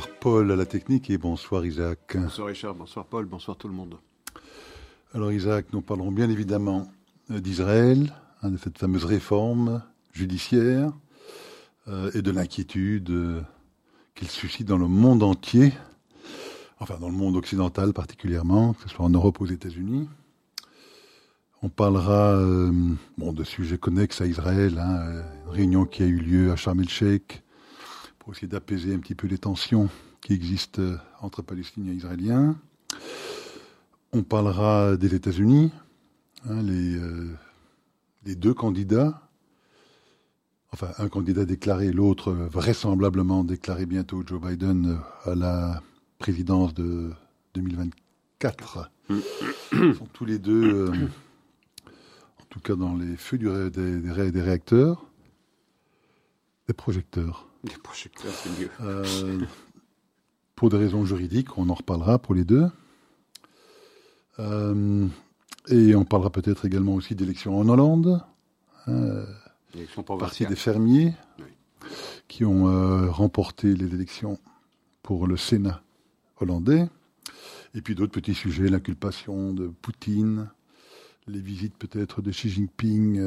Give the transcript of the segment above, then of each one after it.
Bonsoir Paul à la technique et bonsoir Isaac. Bonsoir Richard, bonsoir Paul, bonsoir tout le monde. Alors Isaac, nous parlerons bien évidemment euh, d'Israël, hein, de cette fameuse réforme judiciaire euh, et de l'inquiétude euh, qu'il suscite dans le monde entier, enfin dans le monde occidental particulièrement, que ce soit en Europe ou aux États-Unis. On parlera bon, de sujets connexes à Israël, hein, une réunion qui a eu lieu à Sharm el-Sheikh pour essayer d'apaiser un petit peu les tensions qui existent entre Palestiniens et Israéliens. On parlera des États-Unis, hein, les, euh, les, deux candidats, enfin un candidat déclaré, l'autre vraisemblablement déclaré bientôt, Joe Biden, à la présidence de 2024. Ils sont tous les deux, euh, en tout cas dans les feux du des, des réacteurs, des projecteurs. Les projecteurs, c'est mieux. Euh, pour des raisons juridiques, on en reparlera pour les deux. Euh, et on parlera peut-être également aussi d'élections en Hollande. Euh, partie des fermiers qui ont euh, remporté les élections pour le Sénat hollandais. Et puis d'autres petits sujets, l'inculpation de Poutine, les visites peut-être de Xi Jinping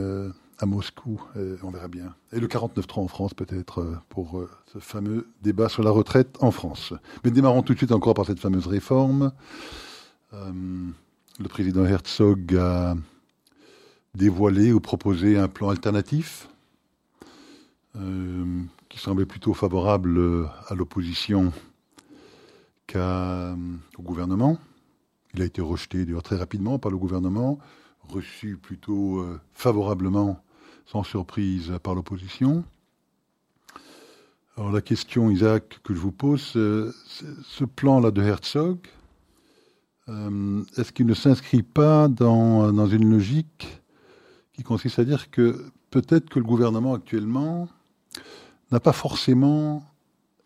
à Moscou, on verra bien. Et le 49-3 en France peut-être euh, pour euh, ce fameux débat sur la retraite en France. Mais démarrons tout de suite encore par cette fameuse réforme. le président Herzog a dévoilé ou proposé un plan alternatif qui semblait plutôt favorable à l'opposition qu'au gouvernement. Il a été rejeté d'ailleurs très rapidement par le gouvernement reçu plutôt euh, favorablement, sans surprise, par l'opposition. Alors la question, Isaac, que je vous pose, euh, ce plan-là de Herzog, euh, est-ce qu'il ne s'inscrit pas dans, dans, une logique qui consiste à dire que peut-être que le gouvernement actuellement n'a pas forcément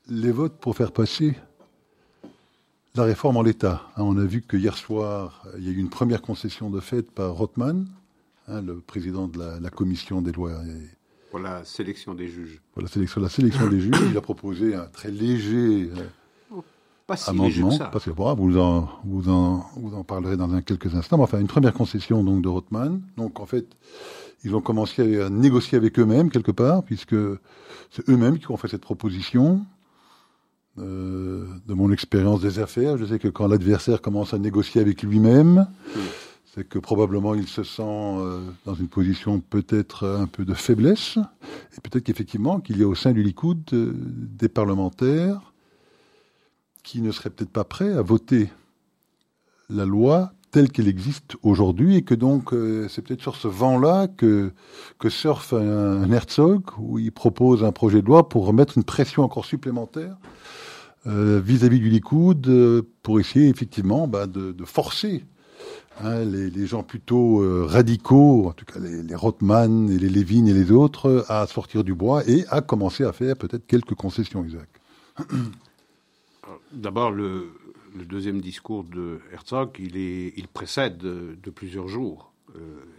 les votes pour faire passer la réforme en l'état? Hein, on a vu que hier soir, il y a eu une première concession de fait par Rothman, hein, le président de la, commission des lois. Pour la sélection des juges. Pour la sélection, la sélection des juges, il a proposé un très léger euh, oh, pas si amendement. Léger que ça. Parce que vous en, vous en, vous en parlerez dans un quelques instants. Enfin, une première concession donc de Rothman. Donc en fait, ils ont commencé à négocier avec eux-mêmes quelque part, puisque c'est eux-mêmes qui ont fait cette proposition. Euh, de mon expérience des affaires, je sais que quand l'adversaire commence à négocier avec lui-même, c'est que probablement il se sent euh, dans une position peut-être un peu de faiblesse, et peut-être qu'effectivement qu'il y a au sein du Likoud euh, des parlementaires qui ne seraient peut-être pas prêts à voter la loi telle qu'elle existe aujourd'hui, et que donc c'est peut-être sur ce vent-là que, surfe un, Herzog, où il propose un projet de loi pour remettre une pression encore supplémentaire euh, vis-à-vis du Likoud euh, pour essayer effectivement bah, de, forcer hein, les, gens plutôt euh, radicaux, en tout cas les, Rothman et les Levin et les autres, à sortir du bois et à commencer à faire peut-être quelques concessions, Isaac. D'abord, le, deuxième discours de Herzog, il, précède de, plusieurs jours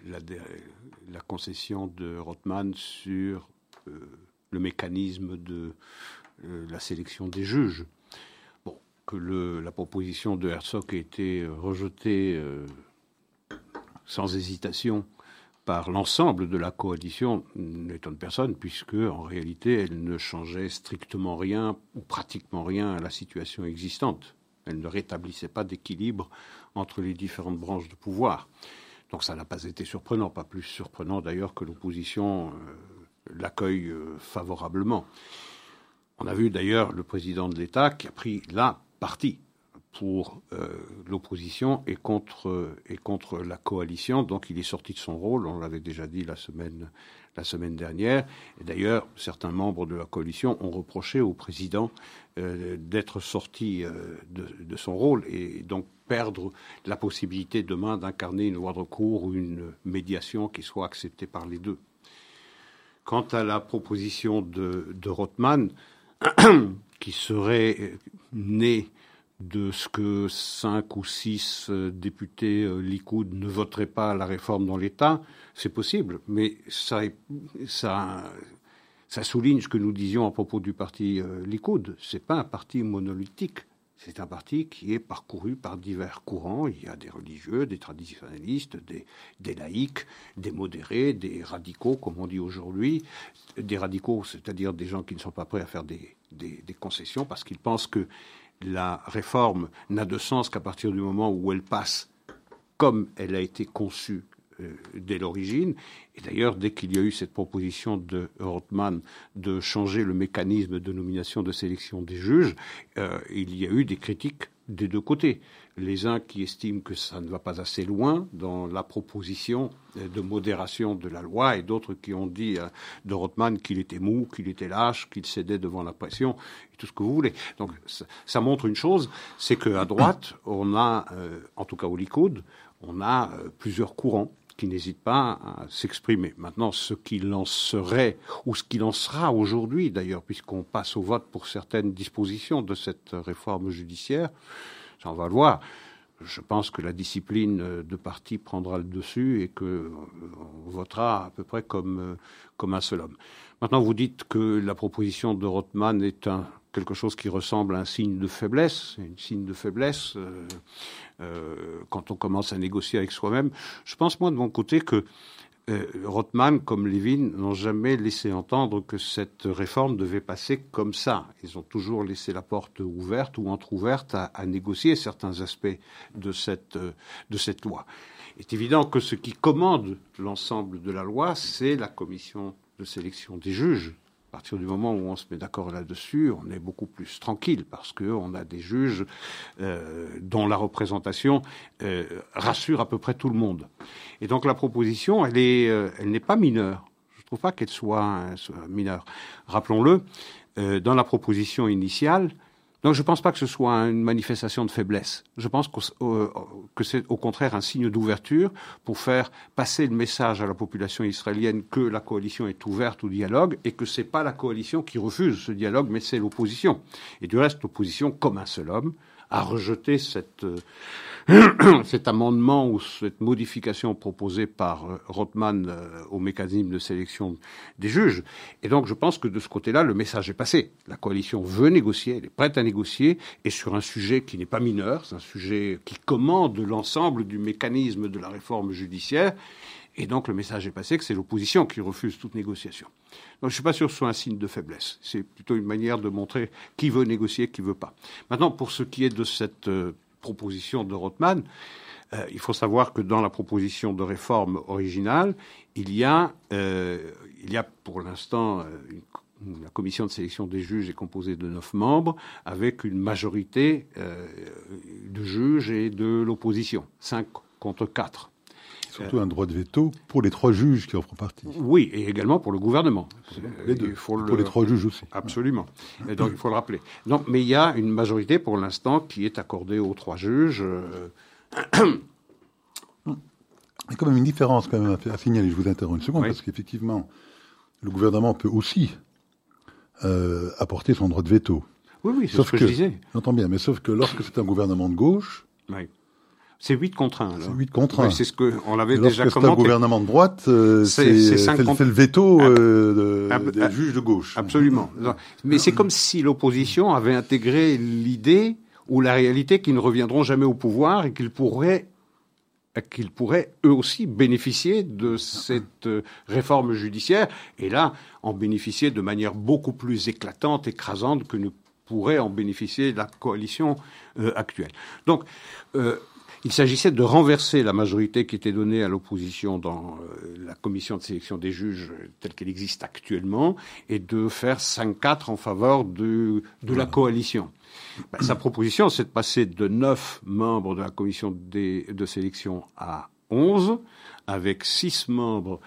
la, concession de Rothman sur le mécanisme de la sélection des juges que le, la proposition de Herzog a été rejetée euh, sans hésitation par l'ensemble de la coalition n'étonne personne, puisque en réalité elle ne changeait strictement rien ou pratiquement rien à la situation existante. Elle ne rétablissait pas d'équilibre entre les différentes branches de pouvoir. Donc ça n'a pas été surprenant, pas plus surprenant d'ailleurs que l'opposition euh, l'accueille euh, favorablement. On a vu d'ailleurs le président de l'État qui a pris là parti pour euh, l'opposition et contre, et contre la coalition. Donc il est sorti de son rôle, on l'avait déjà dit la semaine, la semaine dernière. D'ailleurs, certains membres de la coalition ont reproché au président euh, d'être sorti euh, de, son rôle et donc perdre la possibilité demain d'incarner une voie de recours ou une médiation qui soit acceptée par les deux. Quant à la proposition de, de Rothman, qui serait né de ce que cinq ou six euh, députés euh, Likoud ne voteraient pas la réforme dans l'État, c'est possible, mais ça, ça, souligne ce que nous disions à propos du parti euh, Likoud. C'est pas un parti monolithique. C'est un parti qui est parcouru par divers courants. Il y a des religieux, des traditionnalistes, des, laïcs, des modérés, des radicaux, comme on dit aujourd'hui. Des radicaux, c'est-à-dire des gens qui ne sont pas prêts à faire des concessions parce qu'ils pensent que la réforme n'a de sens qu'à partir du moment où elle passe comme elle a été conçue euh, dès l'origine. Et d'ailleurs, dès qu'il y a eu cette proposition de Rothman de changer le mécanisme de nomination de sélection des juges, euh, il y a eu des critiques des deux côtés. Les uns qui estiment que ça ne va pas assez loin dans la proposition de modération de la loi et d'autres qui ont dit euh, de Rothman qu'il était mou, qu'il était lâche, qu'il cédait devant la pression et tout ce que vous voulez. Donc ça, montre une chose, c'est qu'à droite, on a, en tout cas au Likoud, on a plusieurs courants qui n'hésite pas à s'exprimer. Maintenant, ce qu'il en serait, ou ce qu'il en sera aujourd'hui d'ailleurs, puisqu'on passe au vote pour certaines dispositions de cette réforme judiciaire, on va le voir. Je pense que la discipline de parti prendra le dessus et qu'on euh, votera à peu près comme, euh, comme un seul homme. Maintenant, vous dites que la proposition de Rothman est quelque chose qui ressemble à un signe de faiblesse, un signe de faiblesse. Euh, euh, quand on commence à négocier avec soi-même. Je pense, moi, de mon côté, que euh, Rothman, comme Levin, n'ont jamais laissé entendre que cette réforme devait passer comme ça. Ils ont toujours laissé la porte ouverte ou entr'ouverte à, à négocier certains aspects de cette, euh, de cette loi. Il est évident que ce qui commande l'ensemble de la loi, c'est la commission de sélection des juges partir du moment où on se met d'accord là-dessus, on est beaucoup plus tranquille parce qu'on a des juges euh, dont la représentation euh, rassure à peu près tout le monde. Et donc la proposition, elle euh, n'est pas mineure. Je ne trouve pas qu'elle soit mineure. Rappelons-le, dans la proposition initiale, donc je ne pense pas que ce soit une manifestation de faiblesse. Je pense que c'est au contraire un signe d'ouverture pour faire passer le message à la population israélienne que la coalition est ouverte au dialogue et que ce n'est pas la coalition qui refuse ce dialogue, mais c'est l'opposition. Et du reste, l'opposition, comme un seul homme, a rejeté cette, cet amendement ou cette modification proposée par euh, Rothman euh, au mécanisme de sélection des juges. Et donc je pense que de ce côté-là, le message est passé. La coalition veut négocier, elle est prête à négocier, et sur un sujet qui n'est pas mineur, c'est un sujet qui commande l'ensemble du mécanisme de la réforme judiciaire. Et donc le message est passé que c'est l'opposition qui refuse toute négociation. Donc je ne suis pas sûr que ce soit un signe de faiblesse. C'est plutôt une manière de montrer qui veut négocier, qui veut pas. Maintenant, pour ce qui est de cette euh, proposition de Rothman, euh, il faut savoir que dans la proposition de réforme originale, il y a, euh, il y a pour l'instant la commission de sélection des juges est composée de neuf membres, avec une majorité de juges et de l'opposition, cinq contre quatre. Surtout un droit de veto pour les trois juges qui en font partie. Oui, et également pour le gouvernement. Les deux. Pour les trois juges aussi. Absolument. Et donc il faut le rappeler. Mais il y a une majorité pour l'instant qui est accordée aux trois juges. Il y a quand même une différence quand même à signaler. Je vous interromps une seconde parce qu'effectivement, le gouvernement peut aussi euh, apporter son droit de veto. Oui, oui, c'est ce que, je disais. J'entends bien, mais sauf que lorsque c'est un gouvernement de gauche, oui. C'est 8 contre 1. C'est 8 contre 1. c'est ce qu'on avait déjà commenté. c'est un gouvernement de droite, euh, c'est le veto euh, des juges de gauche. Absolument. Mais c'est comme si l'opposition avait intégré l'idée ou la réalité qu'ils ne reviendront jamais au pouvoir et qu'ils pourraient qu'ils pourraient eux aussi bénéficier de cette euh, réforme judiciaire et là en bénéficier de manière beaucoup plus éclatante, écrasante que ne pourrait en bénéficier la coalition euh, actuelle. Donc, euh, il s'agissait de renverser la majorité qui était donnée à l'opposition dans euh, la commission de sélection des juges telle qu'elle existe actuellement et de faire 5-4 en faveur de, de la coalition. Ben, sa proposition, c'est de passer de 9 membres de la commission de sélection à 11, avec 6 membres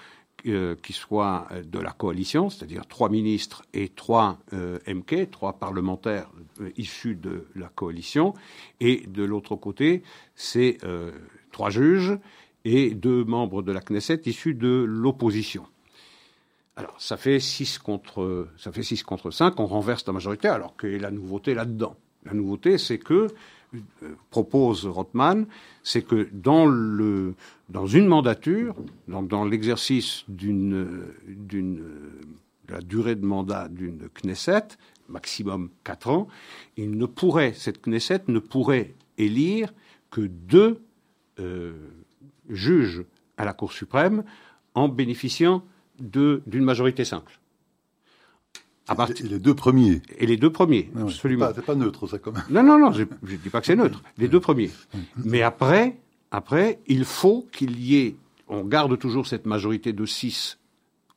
euh, qui soient de la coalition, c'est-à-dire trois ministres et trois euh, MK, trois parlementaires euh, issus de la coalition, et de l'autre côté, c'est trois juges et deux membres de la Knesset issus de l'opposition. Alors, ça fait 6 contre, ça fait 6 contre 5, on renverse la majorité, alors que la nouveauté là-dedans? La nouveauté, c'est que propose Rothman, c'est que dans, le, dans une mandature, donc dans l'exercice d'une, d'une, de la durée de mandat d'une Knesset, maximum quatre ans, il ne pourrait, cette Knesset ne pourrait élire que deux euh, juges à la Cour suprême en bénéficiant d'une majorité simple. Et les deux premiers. Et les deux premiers, absolument. C'est pas, neutre, ça, quand même. Non, non, non, je ne dis pas que c'est neutre. Les deux premiers. Mais après, après, il faut qu'il y ait. On garde toujours cette majorité de 6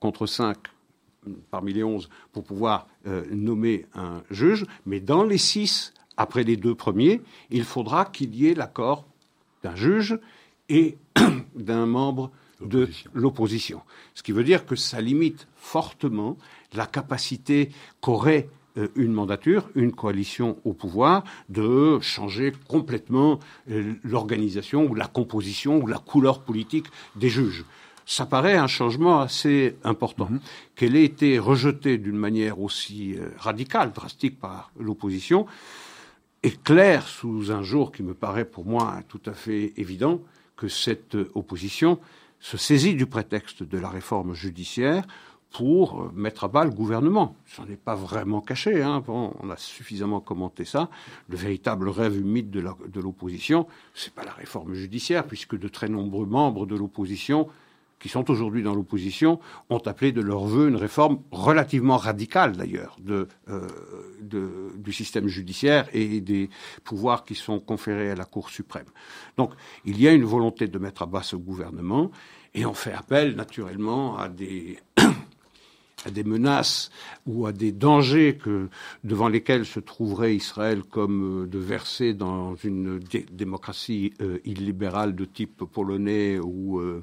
contre 5 parmi les 11 pour pouvoir euh, nommer un juge, mais dans les 6, après les deux premiers, il faudra qu'il y ait l'accord d'un juge et d'un membre de l'opposition. Ce qui veut dire que ça limite fortement la capacité qu'aurait euh, une mandature, une coalition au pouvoir, de changer complètement euh, l'organisation ou la composition ou la couleur politique des juges. Ça paraît un changement assez important. Mm-hmm. Qu'elle ait été rejetée d'une manière aussi euh, radicale, drastique par l'opposition, est clair sous un jour qui me paraît pour moi tout à fait évident que cette opposition se saisit du prétexte de la réforme judiciaire pour euh, mettre à bas le gouvernement. Ça n'est pas vraiment caché, hein. on a suffisamment commenté ça. Le véritable rêve humide de l'opposition, c'est pas la réforme judiciaire, puisque de très nombreux membres de l'opposition qui sont aujourd'hui dans l'opposition, ont appelé de leur vœu une réforme relativement radicale d'ailleurs de, euh, du système judiciaire et des pouvoirs qui sont conférés à la Cour suprême. Donc il y a une volonté de mettre à bas ce gouvernement et on fait appel naturellement à des à des menaces ou à des dangers que, devant lesquels se trouverait Israël comme euh, de verser dans une démocratie euh, illibérale de type polonais ou, euh,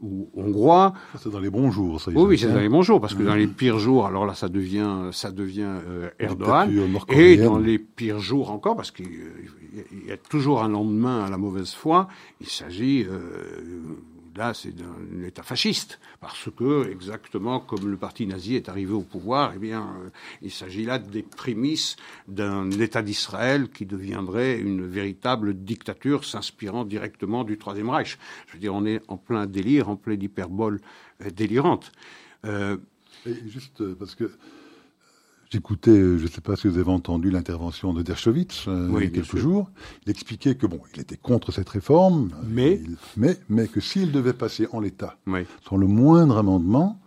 ou hongrois. C'est dans les bons jours, ça. Oui, oui c'est dans les bons jours, parce que dans les pires jours, alors là, ça devient, ça devient Erdogan. Et dans les pires jours encore, parce qu'il y a toujours un lendemain à la mauvaise foi, il s'agit là, c'est un État fasciste, parce que, exactement comme le parti nazi est arrivé au pouvoir, eh bien, euh, il s'agit là des prémices d'un État d'Israël qui deviendrait une véritable dictature s'inspirant directement du Troisième Reich. Je veux dire, on est en plein délire, en pleine hyperbole euh, délirante. Euh, juste parce que J'écoutais, euh, je ne sais pas si vous avez entendu l'intervention de Dershowitz euh, il y a quelques jours. Il expliquait que bon, il était contre cette réforme, mais mais, mais que s'il devait passer en l'état, sans le moindre amendement,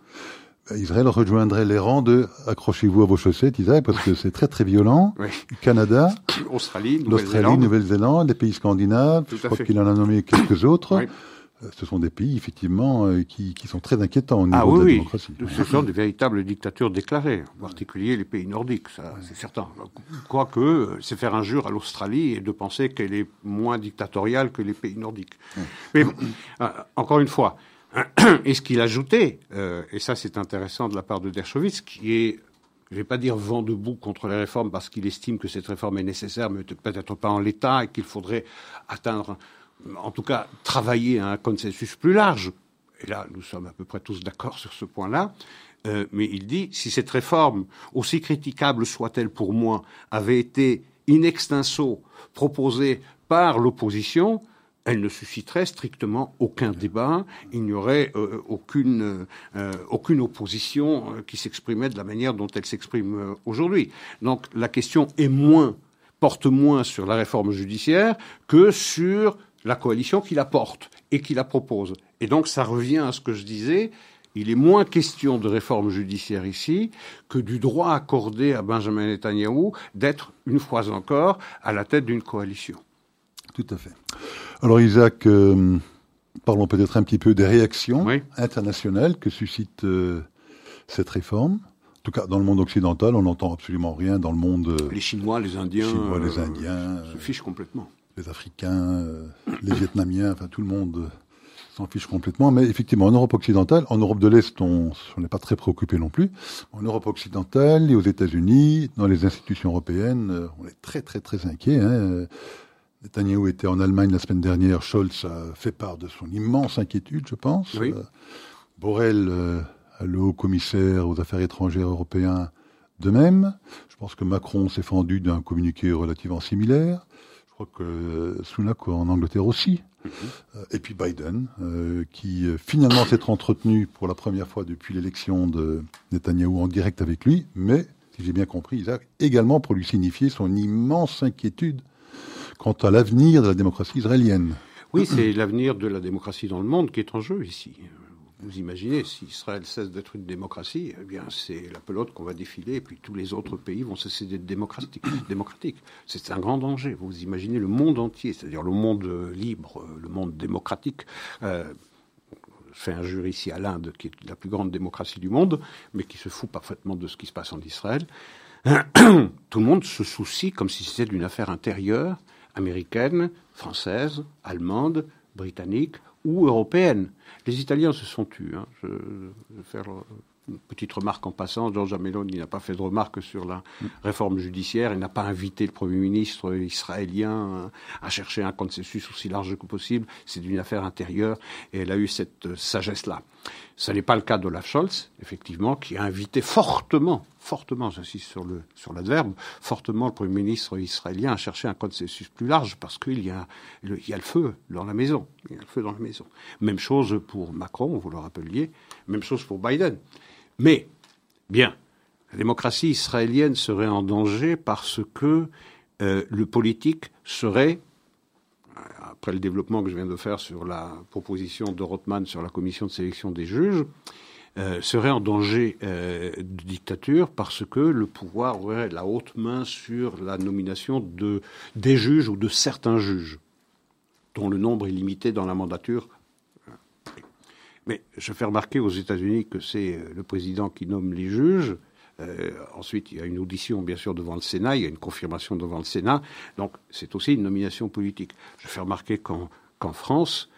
euh, Israël rejoindrait les rangs de accrochez-vous à vos chaussettes, Israël, parce que c'est très très violent. Canada, Australie, Nouvelle-Zélande, Nouvelle-Zélande, les pays scandinaves, je crois qu'il en a nommé quelques autres. Euh, ce sont des pays, effectivement, euh, qui, qui, sont très inquiétants au niveau ah, oui, de la démocratie. Ce sont des véritables dictatures déclarées, en particulier les pays nordiques, ça, c'est certain. Quoique, euh, c'est faire injure à l'Australie et de penser qu'elle est moins dictatoriale que les pays nordiques. Mais encore une fois, et ce qu'il ajoutait, et ça c'est intéressant de la part de Dershowitz, qui est je ne vais pas dire vent debout contre les réformes parce qu'il estime que cette réforme est nécessaire, mais peut-être pas en l'état et qu'il faudrait atteindre en tout cas, travailler à un consensus plus large. Et là, nous sommes à peu près tous d'accord sur ce point-là. Euh, mais il dit, si cette réforme, aussi critiquable soit-elle pour moi, avait été in extenso proposée par l'opposition, elle ne susciterait strictement aucun débat, il n'y aurait euh, aucune, euh, aucune opposition qui s'exprimait de la manière dont elle s'exprime aujourd'hui. Donc la question est moins, porte moins sur la réforme judiciaire que sur la coalition qui la porte et qui la propose. Et donc ça revient à ce que je disais, il est moins question de réforme judiciaire ici que du droit accordé à Benjamin Netanyahu d'être, une fois encore, à la tête d'une coalition. Tout à fait. Alors Isaac, euh, parlons peut-être un petit peu des réactions internationales que suscite euh, cette réforme. En tout cas, dans le monde occidental, on n'entend absolument rien. Dans le monde... Euh, les Chinois, les Indiens... Les Chinois, les Indiens... se fichent complètement les Africains, euh, les Vietnamiens, enfin tout le monde euh, s'en fiche complètement. Mais effectivement, en Europe occidentale, en Europe de l'Est, on n'est pas très préoccupé non plus. En Europe occidentale et aux États-Unis, dans les institutions européennes, euh, on est très très très inquiet. Hein. Netanyahu était en Allemagne la semaine dernière. Scholz a fait part de son immense inquiétude, je pense. Oui. Borrell, le haut commissaire aux affaires étrangères européen, de même. Je pense que Macron s'est fendu d'un communiqué relativement similaire crois que Sunak en Angleterre aussi. Mhm. Et puis Biden, qui finalement s'est entretenu pour la première fois depuis l'élection de Netanyahou en direct avec lui, mais, si j'ai bien compris, Isaac, également pour lui signifier son immense inquiétude quant à l'avenir de la démocratie israélienne. Oui, c'est l'avenir de la démocratie dans le monde qui est en jeu ici. Vous imaginez, si Israël cesse d'être une démocratie, eh bien, c'est la pelote qu'on va défiler, et puis tous les autres pays vont cesser d'être démocratiques. C'est un grand danger. Vous imaginez le monde entier, c'est-à-dire le monde libre, le monde démocratique. Euh, fait injure ici à l'Inde, qui est la plus grande démocratie du monde, mais qui se fout parfaitement de ce qui se passe en Israël. Tout le monde se soucie comme si c'était d'une affaire intérieure américaine, française, allemande, britannique ou européenne. Les Italiens se sont tus. Hein. Je, vais faire une petite remarque en passant. Giorgia Meloni n'a pas fait de remarque sur la réforme judiciaire. Il n'a pas invité le Premier ministre israélien à chercher un consensus aussi large que possible. C'est une affaire intérieure et elle a eu cette sagesse-là. Ce n'est pas le cas d'Olaf Scholz, effectivement, qui a invité fortement, fortement, j'insiste sur le sur l'adverbe, fortement le Premier ministre israélien à chercher un consensus plus large parce qu'il y a le, il y a le feu dans la maison. Il y a le feu dans la maison. Même chose pour Macron, vous le rappeliez. Même chose pour Biden. Mais, bien, la démocratie israélienne serait en danger parce que euh, le politique serait après le développement que je viens de faire sur la proposition de Rothman sur la commission de sélection des juges, euh, serait en danger euh, de dictature parce que le pouvoir aurait la haute main sur la nomination de, des juges ou de certains juges, dont le nombre est limité dans la mandature. Mais je fais remarquer aux États-Unis que c'est euh, le président qui nomme les juges ensuite, il y a une audition, bien sûr, devant le Sénat, il y a une confirmation devant le Sénat. Donc, c'est aussi une nomination politique. Je fais remarquer qu'en France,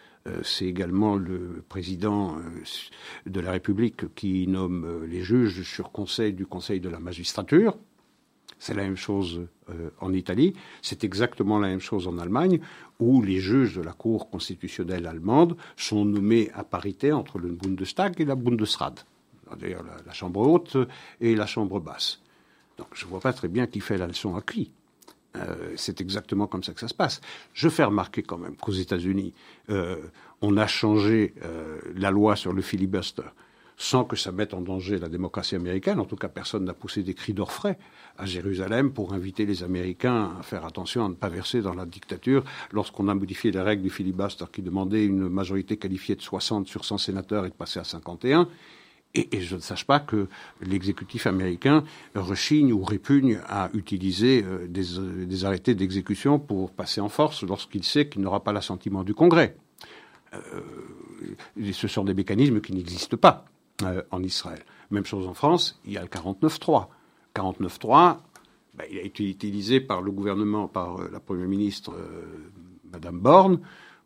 c'est également le président euh, de la République qui nomme les juges sur conseil du Conseil de la magistrature. C'est la même chose en Italie. C'est exactement la même chose en Allemagne, où les juges de la Cour constitutionnelle allemande sont nommés à parité entre le Bundestag et la Bundesrat d'ailleurs la, chambre haute et la chambre basse. Donc je ne vois pas très bien qui fait la leçon à qui. Euh, c'est exactement comme ça que ça se passe. Je fais remarquer quand même qu'aux États-Unis, euh, on a changé euh, la loi sur le filibuster sans que ça mette en danger la démocratie américaine. En tout cas, personne n'a poussé des cris d'orfraie à Jérusalem pour inviter les Américains à faire attention à ne pas verser dans la dictature lorsqu'on a modifié les règles du filibuster qui demandait une majorité qualifiée de 60 sur 100 sénateurs et de passer à 51. Et, je ne sache pas que l'exécutif américain rechigne ou répugne à utiliser euh, des, des, arrêtés d'exécution pour passer en force lorsqu'il sait qu'il n'aura pas l'assentiment du Congrès. Euh, ce sont des mécanismes qui n'existent pas euh, en Israël. Même chose en France, il y a le 49-3. 49-3, ben, il a été utilisé par le gouvernement, par la Première ministre, Madame Borne,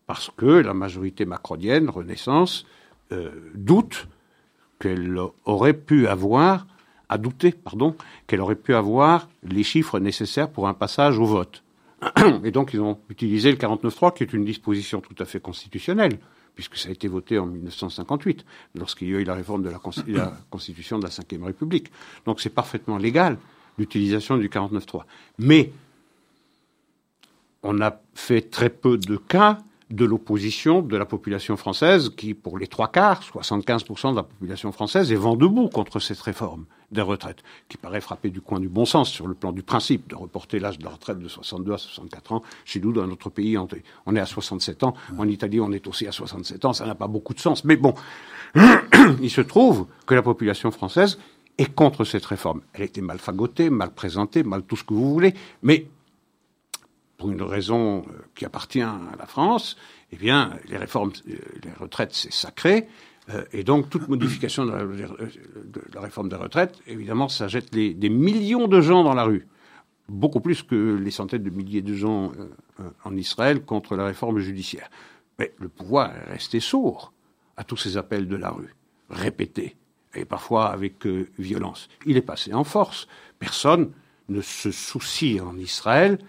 parce que la majorité macronienne, Renaissance, doute qu'elle aurait pu avoir, à douter, pardon, qu'elle aurait pu avoir les chiffres nécessaires pour un passage au vote. Et donc ils ont utilisé le 49.3, qui est une disposition tout à fait constitutionnelle, puisque ça a été voté en 1958, lorsqu'il y a eu la réforme de la, Constitution de la Ve République. Donc c'est parfaitement légal, l'utilisation du 49.3. Mais on a fait très peu de cas de l'opposition de la population française qui, pour les trois quarts, 75% de la population française, est vent debout contre cette réforme des retraites, qui paraît frapper du coin du bon sens sur le plan du principe de reporter l'âge de la retraite de 62 à 64 ans. Chez nous, dans notre pays, on est à 67 ans. En Italie, on est aussi à 67 ans. Ça n'a pas beaucoup de sens. Mais bon, il se trouve que la population française est contre cette réforme. Elle a été mal fagotée, mal présentée, mal tout ce que vous voulez, mais pour une raison euh, qui appartient à la France, eh bien, les réformes, euh, les retraites, c'est sacré. Euh, et donc, toute modification de la, réforme des retraites, évidemment, ça jette des millions de gens dans la rue. Beaucoup plus que les centaines de milliers de gens en Israël contre la réforme judiciaire. Mais le pouvoir est resté sourd à tous ces appels de la rue, répétés, et parfois avec violence. Il est passé en force. Personne ne se soucie en Israël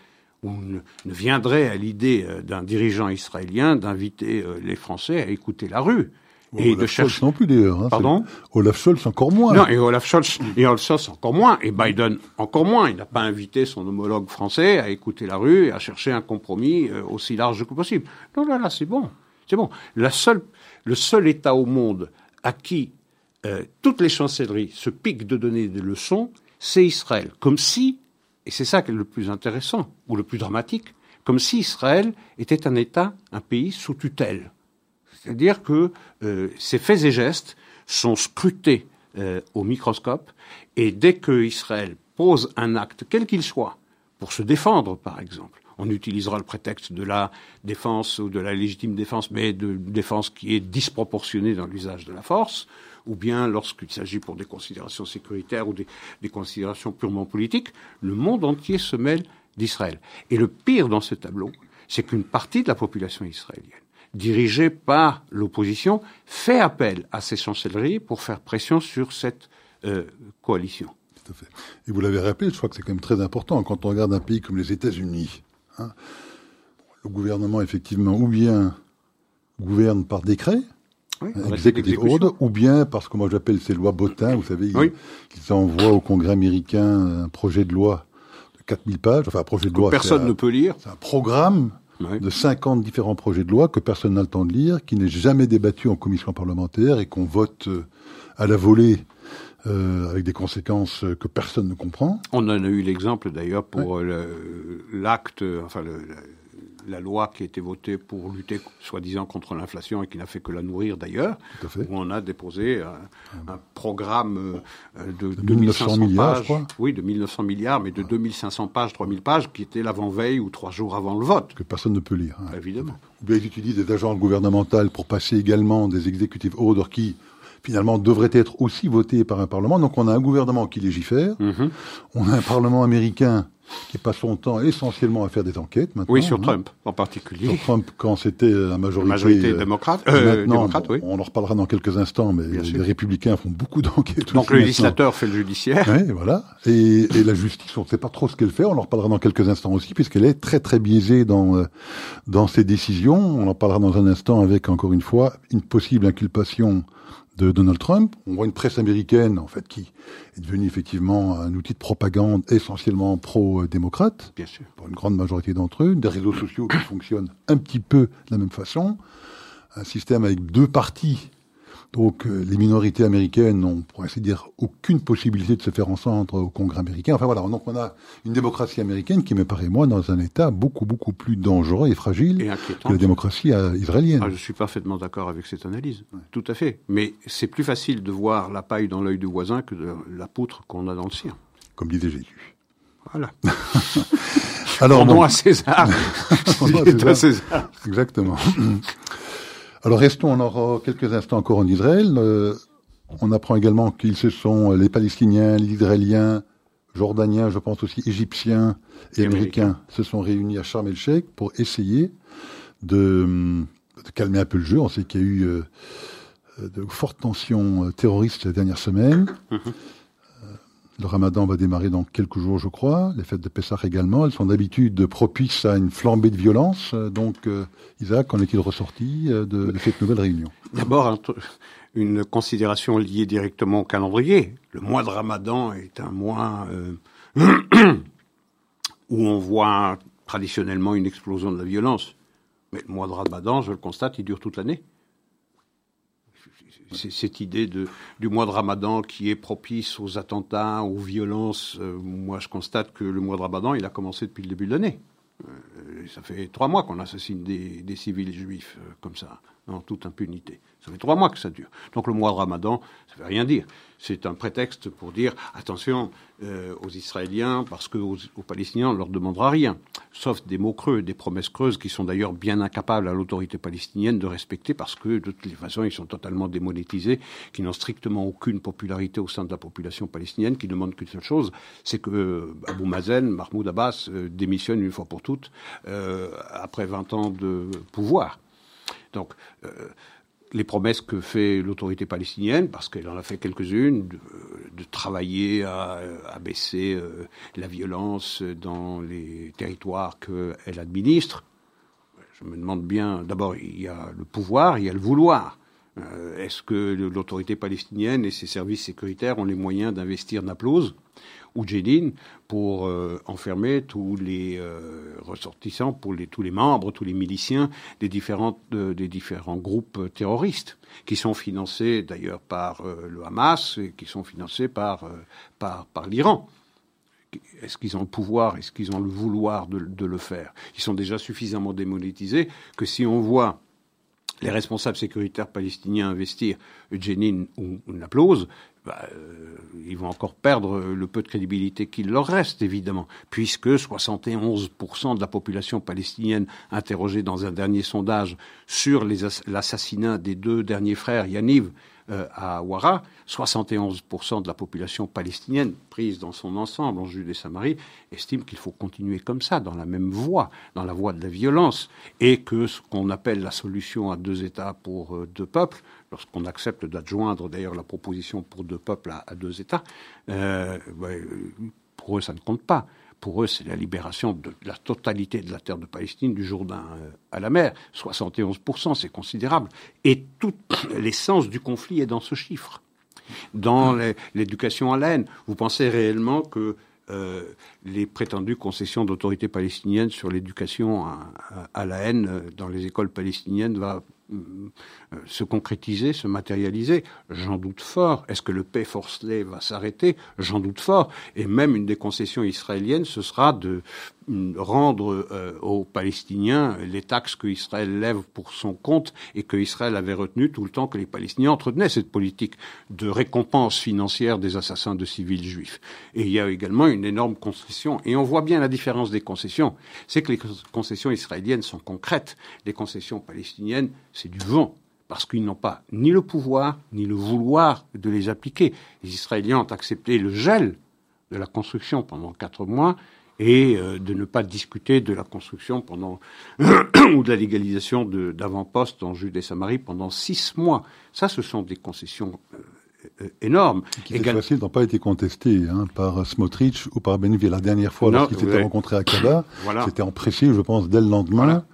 ou ne, viendrait à l'idée euh, d'un dirigeant israélien d'inviter euh, les Français à écouter la rue. et Olaf de chercher. non plus d'ailleurs. Hein, Pardon Olaf Scholz encore moins. Non, et Olaf Scholz, et Olaf Scholz encore moins, et Biden encore moins. Il n'a pas invité son homologue français à écouter la rue et à chercher un compromis euh, aussi large que possible. Non, là, là, c'est bon. C'est bon. La seule, le seul État au monde à qui euh, toutes les chancelleries se piquent de donner des leçons, c'est Israël. Comme si, et c'est ça qui est le plus intéressant, ou le plus dramatique, comme si Israël était un État, un pays sous tutelle. C'est-à-dire que euh, ces faits et gestes sont scrutés euh, au microscope, et dès que Israël pose un acte, quel qu'il soit, pour se défendre, par exemple, on utilisera le prétexte de la défense ou de la légitime défense, mais de défense qui est disproportionnée dans l'usage de la force, ou bien lorsqu'il s'agit pour des considérations sécuritaires ou des, considérations purement politiques, le monde entier se mêle d'Israël. Et le pire dans ce tableau, c'est qu'une partie de la population israélienne, dirigée par l'opposition, fait appel à ces chancelleries pour faire pression sur cette euh, coalition. Tout à fait. Et vous l'avez rappelé, je crois que c'est quand même très important quand on regarde un pays comme les États-Unis. Hein. le gouvernement, effectivement, ou bien gouverne par décret, oui, ou bien parce que moi j'appelle ces lois bottins, vous savez, ils, envoient au Congrès américain un projet de loi de 4000 pages, enfin un projet de loi. Personne ne peut lire. C'est un programme de 50 différents projets de loi que personne n'a le temps de lire, qui n'est jamais débattu en commission parlementaire et qu'on vote euh, à la volée euh, avec des conséquences que personne ne comprend. On en a eu l'exemple d'ailleurs pour l'acte, enfin le, la loi qui a été votée pour lutter soi-disant contre l'inflation et qui n'a fait que la nourrir d'ailleurs, où on a déposé un, programme euh, de, de 2500 milliards, pages, oui, de 1900 milliards, mais de 2500 pages, 3000 pages, qui était l'avant-veille ou trois jours avant le vote. Que personne ne peut lire. Hein. Évidemment. Ou bien ils utilisent des agents gouvernementaux pour passer également des exécutifs orders qui finalement devraient être aussi votés par un Parlement. Donc on a un gouvernement qui légifère, mm-hmm. on a un Parlement américain qui passe son temps essentiellement à faire des enquêtes maintenant. Oui, sur hein. Trump en particulier. Sur Trump quand c'était la majorité, majorité euh, démocrate. Euh, démocrate oui. On en reparlera dans quelques instants, mais les républicains font beaucoup d'enquêtes. Donc le législateur fait le judiciaire. Oui, voilà. Et, et la justice, on ne sait pas trop ce qu'elle fait. On en reparlera dans quelques instants aussi, puisqu'elle est très très biaisée dans euh, dans ses décisions. On en parlera dans un instant avec encore une fois une possible inculpation de Donald Trump. On voit une presse américaine, en fait, qui est devenue effectivement un outil de propagande essentiellement pro-démocrate. Bien sûr. Pour une grande majorité d'entre eux. Des réseaux sociaux qui fonctionnent un petit peu de la même façon. Un système avec deux partis donc euh, les minorités américaines n'ont, pour ainsi dire, aucune possibilité de se faire entendre au Congrès américain. Enfin voilà, donc on a une démocratie américaine qui me paraît, moi, dans un état beaucoup, beaucoup plus dangereux et fragile que la démocratie euh, israélienne. Ah, je suis parfaitement d'accord avec cette analyse, tout à fait. Mais c'est plus facile de voir la paille dans l'œil du voisin que de la poutre qu'on a dans le sien. Comme disait Jésus. Voilà. Alors, Rendons à César. à César. Exactement. Alors restons en quelques instants encore en Israël. Euh, on apprend également qu'ils se sont les Palestiniens, les Israéliens, Jordaniens, je pense aussi Égyptiens et, Américains, se sont réunis à Sharm el-Sheikh pour essayer de, calmer un peu le jeu. On sait qu'il y a eu euh, de fortes tensions euh, terroristes la dernière semaine. Le ramadan va démarrer dans quelques jours, je crois. Les fêtes de Pessah également. Elles sont d'habitude propices à une flambée de violence. Donc, euh, Isaac, en est-il ressorti euh, de, cette nouvelle réunion? D'abord, une considération liée directement au calendrier. Le mois de ramadan est un mois euh, où on voit traditionnellement une explosion de la violence. Mais le mois de ramadan, je le constate, il dure toute l'année cette idée du mois de Ramadan qui est propice aux attentats, aux violences. Euh, moi, je constate que le mois de Ramadan, il a commencé depuis le début de l'année. Euh, ça fait trois mois qu'on assassine des, des civils juifs euh, comme ça, en toute impunité. Ça fait trois mois que ça dure. Donc le mois de Ramadan, ça ne veut rien dire. C'est un prétexte pour dire attention euh, aux Israéliens, parce qu'aux aux Palestiniens, on ne leur demandera rien, sauf des mots creux, des promesses creuses qui sont d'ailleurs bien incapables à l'autorité palestinienne de respecter, parce que de toutes les façons, ils sont totalement démonétisés, qui n'ont strictement aucune popularité au sein de la population palestinienne, qui demandent qu'une seule chose, c'est que euh, Abou Mazen, Mahmoud Abbas, euh, démissionne une fois pour toutes, après 20 ans de pouvoir. Donc, les promesses que fait l'autorité palestinienne, parce qu'elle en a fait quelques-unes, de, travailler à, baisser euh, la violence dans les territoires qu'elle administre. Je me demande bien, d'abord, il y a le pouvoir, il y a le vouloir. Euh, est-ce que l'autorité palestinienne et ses services sécuritaires ont les moyens d'investir Naplouse? Ou Jenin pour euh, enfermer tous les euh, ressortissants, pour tous les membres, tous les miliciens des, différents groupes terroristes, qui sont financés d'ailleurs par le Hamas et qui sont financés par, l'Iran. Est-ce qu'ils ont le pouvoir, est-ce qu'ils ont le vouloir de, de, le faire? Ils sont déjà suffisamment démonétisés que si on voit les responsables sécuritaires palestiniens investir Jenin ou Naplouse, bah, euh, ils vont encore perdre le peu de crédibilité qu'il leur reste, évidemment, puisque 71% de la population palestinienne interrogée dans un dernier sondage sur l'assassinat des deux derniers frères, Yaniv euh, à Ouara, 71% de la population palestinienne, prise dans son ensemble en Judée et Samarie, estime qu'il faut continuer comme ça, dans la même voie, dans la voie de la violence, et que ce qu'on appelle la solution à deux États pour euh, deux peuples, lorsqu'on accepte d'adjoindre d'ailleurs la proposition pour deux peuples à, deux États, euh, pour eux ça ne compte pas. Pour eux, c'est la libération de la totalité de la terre de Palestine, du Jourdain euh, à la mer. 71%, c'est considérable. Et toute l'essence du conflit est dans ce chiffre. Dans l'éducation à la haine. Vous pensez réellement que euh, les prétendues concessions d'autorité palestinienne sur l'éducation à, à, la haine euh, dans les écoles palestiniennes va se concrétiser, se matérialiser J'en doute fort. Est-ce que le paix forcé va s'arrêter? J'en doute fort. Et même une des concessions israéliennes, ce sera de rendre euh, aux Palestiniens les taxes que Israël lève pour son compte et que Israël avait retenu tout le temps que les Palestiniens entretenaient cette politique de récompense financière des assassins de civils juifs. Et il y a également une énorme concession. Et on voit bien la différence des concessions. C'est que les concessions israéliennes sont concrètes. Les concessions palestiniennes, c'est du vent parce qu'ils n'ont pas ni le pouvoir ni le vouloir de les appliquer. Les Israéliens ont accepté le gel de la construction pendant quatre mois et euh, de ne pas discuter de la construction pendant ou de la légalisation d'avant-poste en Judée-Samarie pendant six mois. Ça, ce sont des concessions euh, euh, énormes. Qui cette fois n'ont pas été contestées hein, par Smotrich ou par Benvir. La dernière fois, lorsqu'ils s'étaient rencontrés à Kaba, c'était en précis, je pense, dès le lendemain.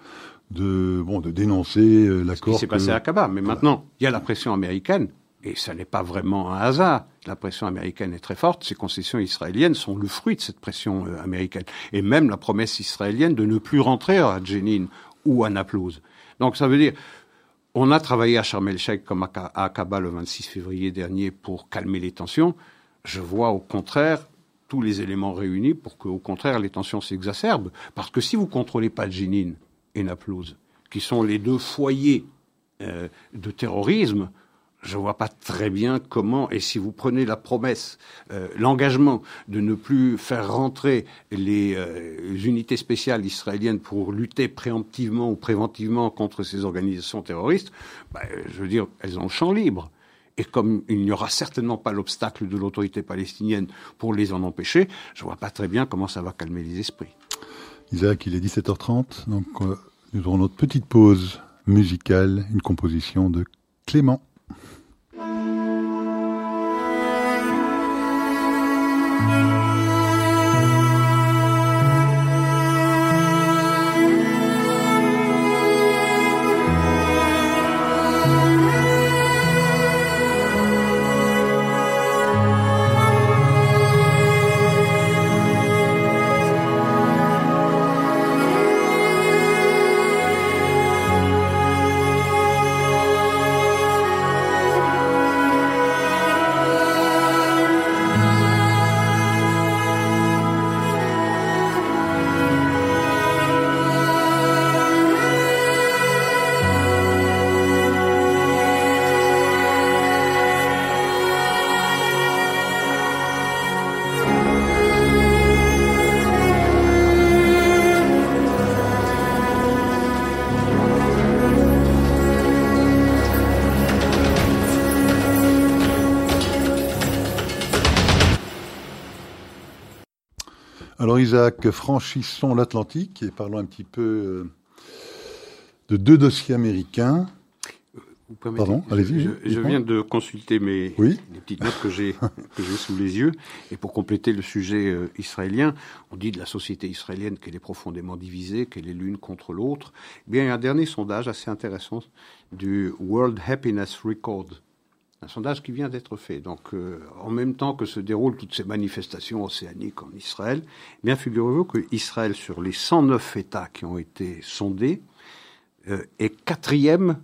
De, bon, de dénoncer l'accord. Ce qui s'est passé à Kaba. Mais maintenant, il y a la pression américaine et ça n'est pas vraiment un hasard. La pression américaine est très forte. Ces concessions israéliennes sont le fruit de cette pression euh, américaine. Et même la promesse israélienne de ne plus rentrer à Jenin ou à Naplouse. Donc ça veut dire, on a travaillé à Sharm el-Sheikh comme à Aqaba le 26 février dernier pour calmer les tensions. Je vois au contraire tous les éléments réunis pour qu'au contraire les tensions s'exacerbent. Parce que si vous contrôlez pas Jenin et Naplouse, qui sont les deux foyers euh, de terrorisme, je vois pas très bien comment, et si vous prenez la promesse, euh, l'engagement de ne plus faire rentrer les euh, unités spéciales israéliennes pour lutter préemptivement ou préventivement contre ces organisations terroristes, bah, je veux dire, elles ont le champ libre. Et comme il n'y aura certainement pas l'obstacle de l'autorité palestinienne pour les en empêcher, je vois pas très bien comment ça va calmer les esprits. Isaac, il est 17h30, donc euh, nous aurons notre petite pause musicale, une composition de Clément. Isaac, franchissons l'Atlantique et parlons un petit peu euh, de deux dossiers américains. Pardon, allez-y. Je, viens de consulter mes les petites notes que j'ai que j'ai sous les yeux et pour compléter le sujet euh, israélien, on dit de la société israélienne qu'elle est profondément divisée, qu'elle est l'une contre l'autre. Eh bien, il y a un dernier sondage assez intéressant du World Happiness Record, un sondage qui vient d'être fait. Donc, euh, en même temps que se déroulent toutes ces manifestations océaniques en Israël, eh bien, figurez-vous que Israël, sur les 109 États qui ont été sondés, euh, est quatrième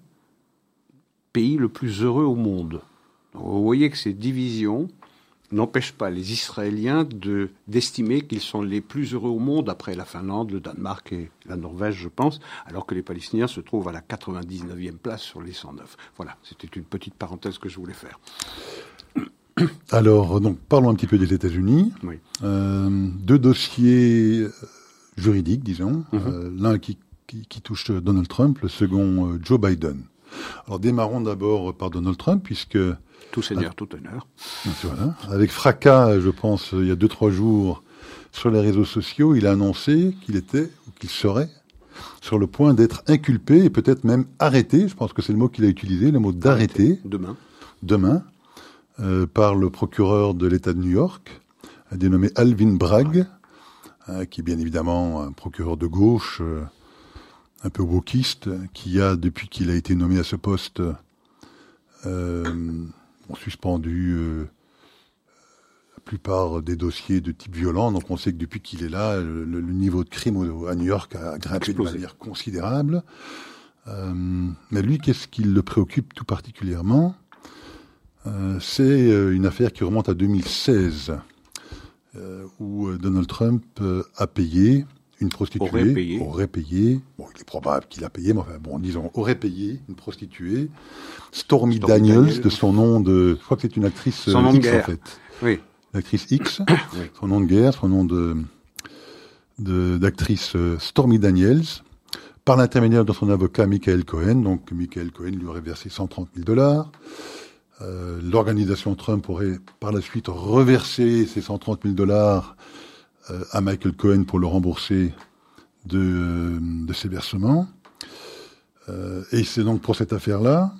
pays le plus heureux au monde. vous voyez que ces divisions n'empêchent pas les Israéliens de d'estimer qu'ils sont les plus heureux au monde après la Finlande, le Danemark et la Norvège, je pense, alors que les Palestiniens se trouvent à la 99e place sur les 109. Voilà, c'était une petite parenthèse que je voulais faire. Alors, donc, parlons un petit peu des États-Unis. Euh, deux dossiers euh, juridiques, disons. Mhm. Euh, l'un qui, qui, touche Donald Trump, le second Joe Biden. Alors démarrons d'abord par Donald Trump, puisque... Tout seigneur, tout honneur. Voilà. Avec fracas, je pense, il y a deux, trois jours, sur les réseaux sociaux, il a annoncé qu'il était, ou qu'il serait, sur le point d'être inculpé et peut-être même arrêté, je pense que c'est le mot qu'il a utilisé, le mot d'arrêter. Demain. Demain, euh, par le procureur de l'État de New York, dénommé Alvin Bragg, euh, qui est bien évidemment un procureur de gauche, euh, un peu wokiste, qui a, depuis qu'il a été nommé à ce poste, euh, suspendu euh, la plupart des dossiers de type violent. Donc on sait que depuis qu'il est là, le, niveau de crime à New York a grimpé de manière considérable. Euh, mais lui, qu'est-ce qui le préoccupe tout particulièrement euh, C'est une affaire qui remonte à 2016, où Donald Trump a payé une prostituée aurait payé. aurait payé. Bon, il est probable qu'il a payé, mais enfin, bon, disons, aurait payé une prostituée. Stormy, Daniels, de son nom de, je crois que c'est une actrice son nom X, de guerre. en fait. Oui. L'actrice X, son nom de guerre, son nom de, d'actrice euh, Stormy Daniels, par l'intermédiaire de son avocat Michael Cohen. Donc, Michael Cohen lui aurait versé 130 000 dollars. Euh, L'organisation Trump aurait par la suite reversé ces 130 000 dollars euh, à Michael Cohen pour le rembourser de, de ses versements. Euh, et c'est donc pour cette affaire-là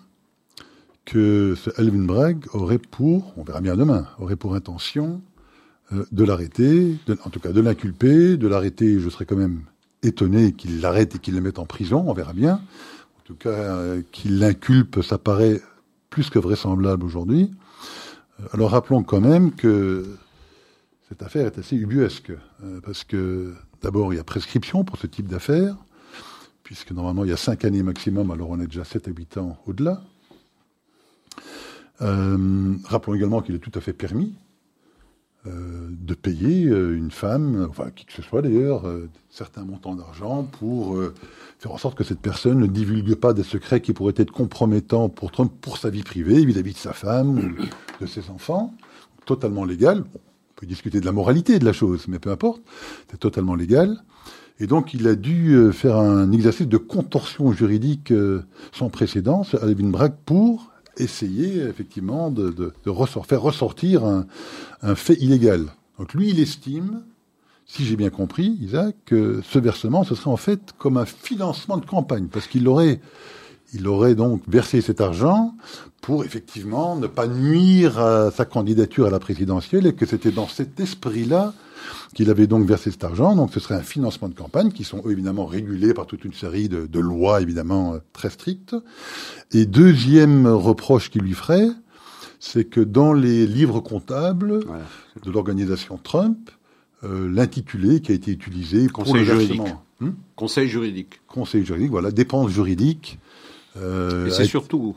que ce Elvin Bragg aurait pour, on verra bien demain, aurait pour intention euh, de l'arrêter, en tout cas de l'inculper, de l'arrêter, je serais quand même étonné qu'il l'arrête et qu'il le mette en prison, on verra bien. En tout cas, euh, qu'il l'inculpe, ça paraît plus que vraisemblable aujourd'hui. Euh, alors rappelons quand même que cette affaire est assez ubuesque, euh, parce que d'abord, il y a prescription pour ce type d'affaires, puisque normalement, il y a cinq années maximum, alors on est déjà 7 à 8 ans au-delà. Euh, rappelons également qu'il est tout à fait permis euh, de payer une femme, enfin qui que ce soit d'ailleurs, certains montants d'argent pour faire en sorte que cette personne ne divulgue pas des secrets qui pourraient être compromettants pour Trump pour sa vie privée, vis-à-vis de sa femme de ses enfants. Totalement légal peut discuter de la moralité de la chose, mais peu importe, c'est totalement légal. Et donc, il a dû euh, faire un exercice de contorsion juridique euh, sans précédent, à Alvin Bragg, pour essayer effectivement de, faire ressortir un, un, fait illégal. Donc lui, il estime, si j'ai bien compris, Isaac, que ce versement, ce serait en fait comme un financement de campagne, parce qu'il aurait il aurait donc versé cet argent pour effectivement ne pas nuire à sa candidature à la présidentielle et que c'était dans cet esprit-là qu'il avait donc versé cet argent. Donc ce serait un financement de campagne qui sont évidemment régulés par toute une série de, de lois évidemment euh, très strictes. Et deuxième reproche qu'il lui ferait, c'est que dans les livres comptables de l'organisation Trump, euh, l'intitulé qui a été utilisé Conseil pour le juridique. Hmm Conseil juridique. Conseil juridique, voilà, dépenses juridiques euh, c'est surtout.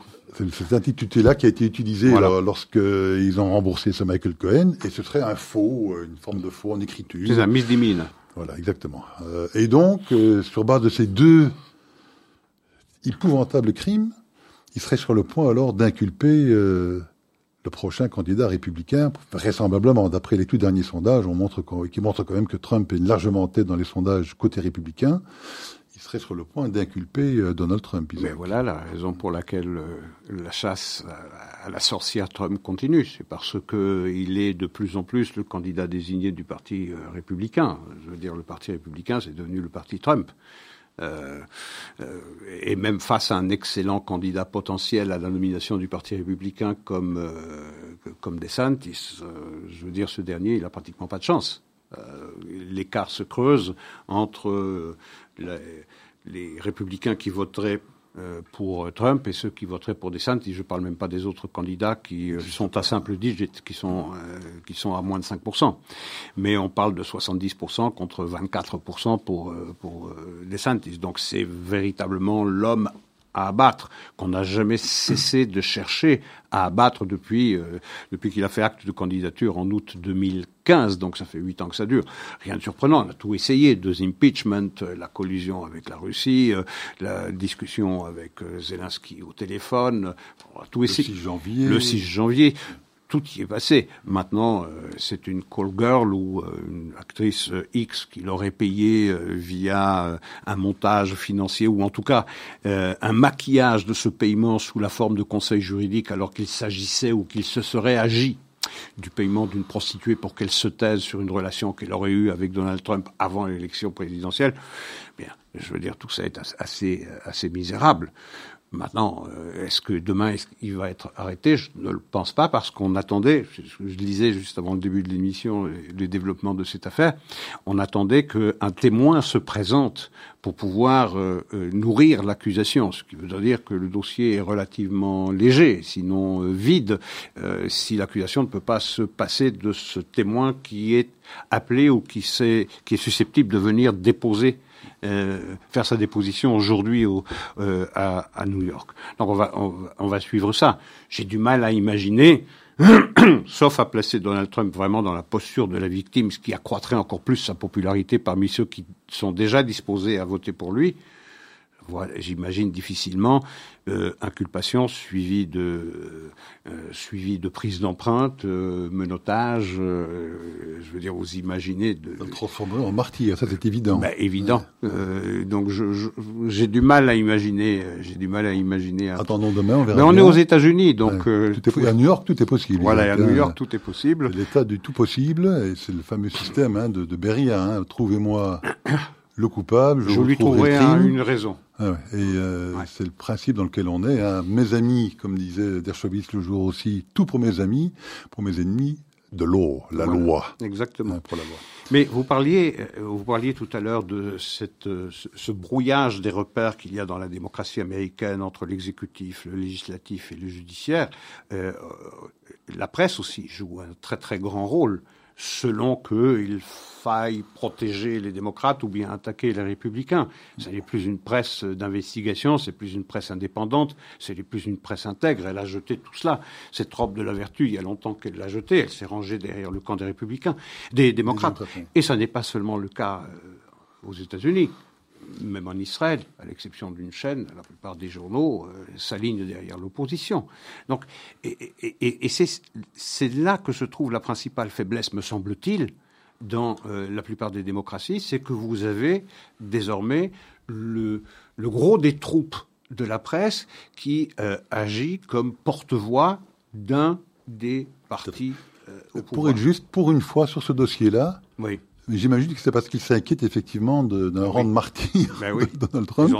C'est intitulé-là qui a été utilisé lorsqu'ils ont remboursé ce Michael Cohen, et ce serait un faux, euh, une forme de faux en écriture. C'est un misdemeanor. Voilà, exactement. Euh, et donc, sur base de ces deux épouvantables crimes, il serait sur le point alors d'inculper le prochain candidat républicain, vraisemblablement. D'après les tout derniers sondages, on montre qui montrent quand même que Trump est largement en tête dans les sondages côté républicain serait sur le point d'inculper euh, Donald Trump. Mais voilà la raison pour laquelle euh, la chasse à la sorcière Trump continue. C'est parce qu'il est de plus en plus le candidat désigné du Parti euh, républicain. Je veux dire, le Parti républicain, c'est devenu le Parti Trump. Euh, euh, et même face à un excellent candidat potentiel à la nomination du Parti républicain comme, euh, comme DeSantis, je veux dire, ce dernier, il a pratiquement pas de chance. L'écart se creuse entre les, les républicains qui voteraient euh, pour Trump et ceux qui voteraient pour DeSantis. Je ne parle même pas des autres candidats qui euh, sont à simple digit, qui sont, euh, qui sont à moins de 5%. Mais on parle de 70% contre 24% pour, pour DeSantis. Donc c'est véritablement l'homme à abattre, qu'on n'a jamais cessé de chercher à abattre depuis, euh, depuis qu'il a fait acte de candidature en août 2015. Donc ça fait huit ans que ça dure. Rien de surprenant, on a tout essayé. Deux impeachments, euh, la collusion avec la Russie, euh, la discussion avec Zelensky au téléphone, on a tout essayé. Le 6 janvier. Le 6 janvier tout y est passé. Maintenant, euh, c'est une call girl ou euh, une actrice euh, X qui l'aurait payé via un montage financier ou en tout cas un maquillage de ce paiement sous la forme de conseil juridique alors qu'il s'agissait ou qu'il se serait agi du paiement d'une prostituée pour qu'elle se taise sur une relation qu'elle aurait eue avec Donald Trump avant l'élection présidentielle. Bien, je veux dire, tout ça est assez, assez misérable. Maintenant, euh, est-ce que demain il va être arrêté? Je ne le pense pas parce qu'on attendait, je, lisais juste avant le début de l'émission le développement de cette affaire, on attendait qu'un témoin se présente pour pouvoir euh, euh, nourrir l'accusation, ce qui veut dire que le dossier est relativement léger, sinon vide, si l'accusation ne peut pas se passer de ce témoin qui est appelé ou qui, qui est susceptible de venir déposer euh, faire sa déposition aujourd'hui euh, à, à, New York. Donc on va, on, va suivre ça. J'ai du mal à imaginer, sauf à placer Donald Trump vraiment dans la posture de la victime, ce qui accroîtrait encore plus sa popularité parmi ceux qui sont déjà disposés à voter pour lui. Voilà, j'imagine difficilement euh, inculpation suivie de euh, suivi de prise d'empreinte, euh, menottage. Euh, je veux dire, vous imaginez de transformer en martyr, ça c'est évident. Ben, évident. donc j'ai du mal à imaginer. J'ai du mal à imaginer. Attendons demain, on verra. Mais on est aux États-Unis, donc tout est, à New York, tout est possible. Voilà, à New York, tout est possible. L'état du tout possible, et c'est le fameux système hein, de, de Beria. Hein, Trouvez-moi le coupable. Je, lui trouverai une raison. Ah et euh, c'est le principe dans lequel on est. Hein. Mes amis, comme disait Dershowitz le jour aussi, tout pour mes amis, pour mes ennemis, de l'eau, la loi. Exactement. pour la loi. Mais vous parliez, euh, vous parliez tout à l'heure de cette, euh, ce brouillage des repères qu'il y a dans la démocratie américaine entre l'exécutif, le législatif et le judiciaire. Euh, la presse aussi joue un très très grand rôle selon qu'il faille protéger les démocrates ou bien attaquer les républicains. Ce n'est plus une presse d'investigation, c'est plus une presse indépendante, c'est plus une presse intègre. Elle a jeté tout cela. Cette robe de la vertu, il y a longtemps qu'elle l'a jetée. Elle s'est rangée derrière le camp des républicains, des démocrates. Et ça n'est pas seulement le cas euh, aux États-Unis même en Israël, à l'exception d'une chaîne, la plupart des journaux euh, s'alignent derrière l'opposition. Donc, et, c'est là que se trouve la principale faiblesse, me semble-t-il, dans euh, la plupart des démocraties, c'est que vous avez désormais le, gros des troupes de la presse qui euh, agit comme porte-voix d'un des partis. pour être juste, pour une fois sur ce dossier-là, oui. J'imagine que c'est parce qu'il s'inquiète effectivement d'un rang de martyr ben oui. de Donald Trump.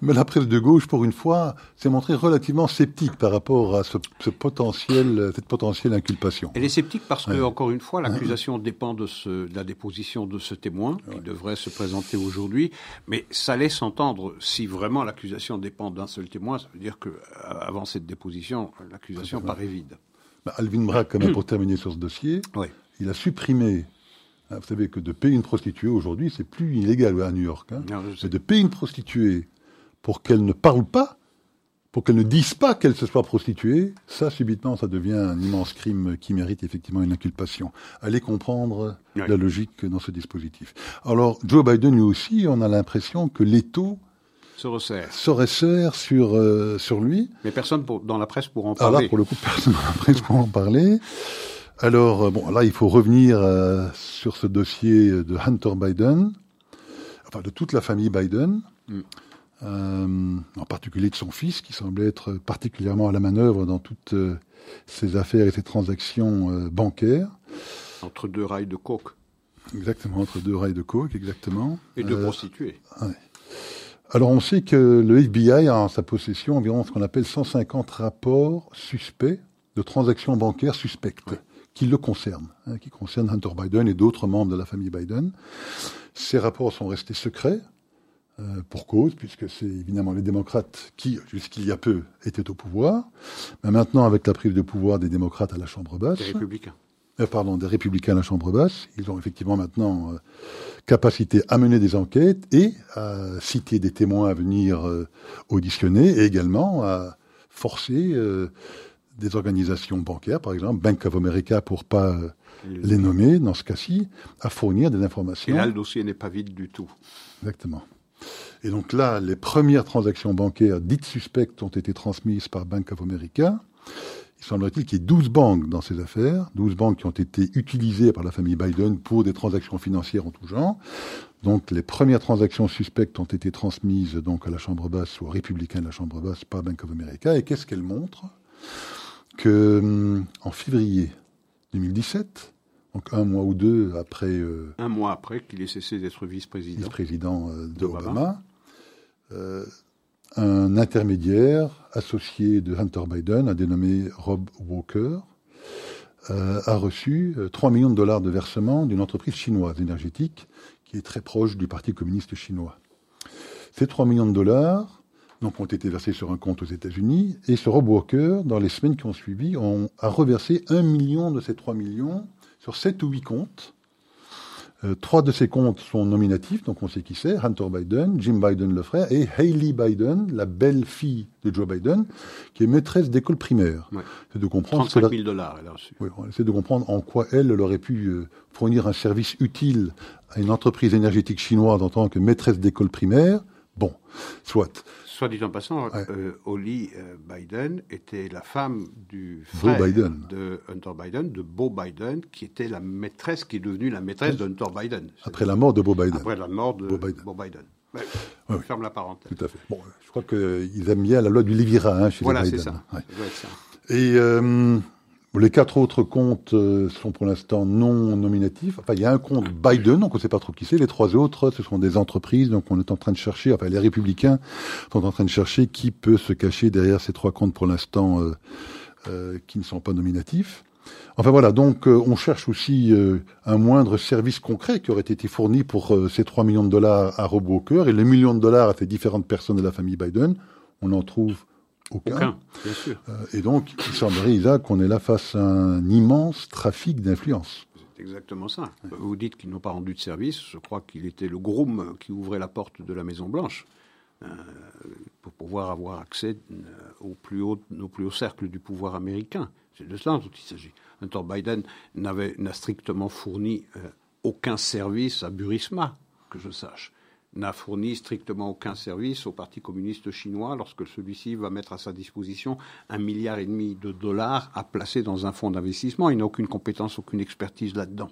Mais la presse de gauche, pour une fois, s'est montrée relativement sceptique par rapport à ce, ce, potentiel, cette potentielle inculpation. Elle est sceptique parce que, encore une fois, l'accusation dépend de, ce, de, la déposition de ce témoin qui devrait se présenter aujourd'hui. Mais ça laisse entendre, si vraiment l'accusation dépend d'un seul témoin, ça veut dire que avant cette déposition, l'accusation paraît vide. Bah, Alvin quand même, pour terminer sur ce dossier, il a supprimé vous savez que de payer une prostituée aujourd'hui, c'est plus illégal à New York. Hein. Mais de payer une prostituée pour qu'elle ne parle pas, pour qu'elle ne dise pas qu'elle se soit prostituée, ça, subitement, ça devient un immense crime qui mérite effectivement une inculpation. Allez comprendre la logique dans ce dispositif. Alors, Joe Biden, lui aussi, on a l'impression que l'étau se resserre, se resserre sur, euh, sur lui. Mais personne dans la presse pour en parler. Ah là, pour le coup, personne dans la presse pour en parler. Alors, euh, bon, là, il faut revenir euh, sur ce dossier de Hunter Biden, enfin de toute la famille Biden, mm. euh, en particulier de son fils, qui semblait être particulièrement à la manœuvre dans toutes ces affaires et ces transactions bancaires. Entre deux rails de coke. Exactement, entre deux rails de coke, exactement. Et de prostituées. Alors on sait que le FBI a en sa possession environ ce qu'on appelle 150 rapports suspects de transactions bancaires suspectes qui le concernent, hein, qui concernent Hunter Biden et d'autres membres de la famille Biden. Ces rapports sont restés secrets euh, pour cause, puisque c'est évidemment les démocrates qui, jusqu'il y a peu, étaient au pouvoir. Mais maintenant, avec la prise de pouvoir des démocrates à la Chambre basse... Des républicains. Euh, pardon, des républicains à la Chambre basse, ils ont effectivement maintenant euh, capacité à mener des enquêtes et à citer des témoins à venir auditionner et également à forcer des organisations bancaires, par exemple Bank of America pour pas les nommer dans ce cas-ci, à fournir des informations. Et là, le dossier n'est pas vide du tout. Exactement. Et donc là, les premières transactions bancaires dites suspectes ont été transmises par Bank of America. Il semblerait-il qu'il y ait 12 banques dans ces affaires, 12 banques qui ont été utilisées par la famille Biden pour des transactions financières en tout genre. Donc les premières transactions suspectes ont été transmises donc à la Chambre basse ou aux républicains de la Chambre basse par Bank of America. Et qu'est-ce qu'elles montrent? Que hum, en février 2017, donc un mois ou deux après. Euh, un mois après qu'il ait cessé d'être vice-président. Vice-président euh, d'Obama. Euh, un intermédiaire associé de Hunter Biden, un dénommé Rob Walker, a reçu 3 millions de dollars de versement d'une entreprise chinoise énergétique qui est très proche du Parti communiste chinois. Ces 3 millions de dollars donc, ont été versés sur un compte aux États-Unis et ce Rob Walker, dans les semaines qui ont suivi, a reversé 1 million de ces 3 millions sur sept ou huit comptes. Euh, trois de ces comptes sont nominatifs, donc on sait qui c'est, Hunter Biden, Jim Biden le frère, et Hailey Biden, la belle-fille de Joe Biden, qui est maîtresse d'école primaire. C'est de comprendre... 35 000 dollars, elle a reçu. Oui, c'est de comprendre en quoi elle, elle aurait pu euh, fournir un service utile à une entreprise énergétique chinoise en tant que maîtresse d'école primaire. Bon, soit. Soit dit en passant, euh, Holly euh, Biden était la femme du frère de Hunter Biden, de Beau Biden, qui était la maîtresse, qui est devenue la maîtresse de Hunter Biden. Après la mort de Beau Biden. Après la mort de Beau Biden. Beau ferme la parenthèse. Tout à fait. Bon, je crois qu'ils aiment bien la loi du Lévira hein, chez voilà, les Biden. Voilà, c'est ça. Et euh, les quatre autres comptes euh, sont pour l'instant non nominatifs. Enfin, il y a un compte Biden, donc on ne sait pas trop qui c'est. Les trois autres, ce sont des entreprises, donc on est en train de chercher, enfin les républicains sont en train de chercher qui peut se cacher derrière ces trois comptes pour l'instant euh, euh, qui ne sont pas nominatifs. Enfin voilà, donc on cherche aussi un moindre service concret qui aurait été fourni pour ces 3 millions de dollars à Rob Walker et les millions de dollars à ces différentes personnes de la famille Biden. On en trouve aucun. bien sûr. Euh, et donc, il semblerait, Isaac, qu'on est là face à un immense trafic d'influence. C'est exactement ça. Vous dites qu'ils n'ont pas rendu de service. Je crois qu'il était le groom qui ouvrait la porte de la Maison Blanche euh, pour pouvoir avoir accès euh, au plus haut, au plus haut cercle du pouvoir américain. C'est de cela dont il s'agit. Hunter Biden n'a strictement fourni aucun service à Burisma, que je sache n'a fourni strictement aucun service au Parti communiste chinois lorsque celui-ci va mettre à sa disposition un milliard et demi de dollars à placer dans un fonds d'investissement. Il n'a aucune compétence, aucune expertise là-dedans.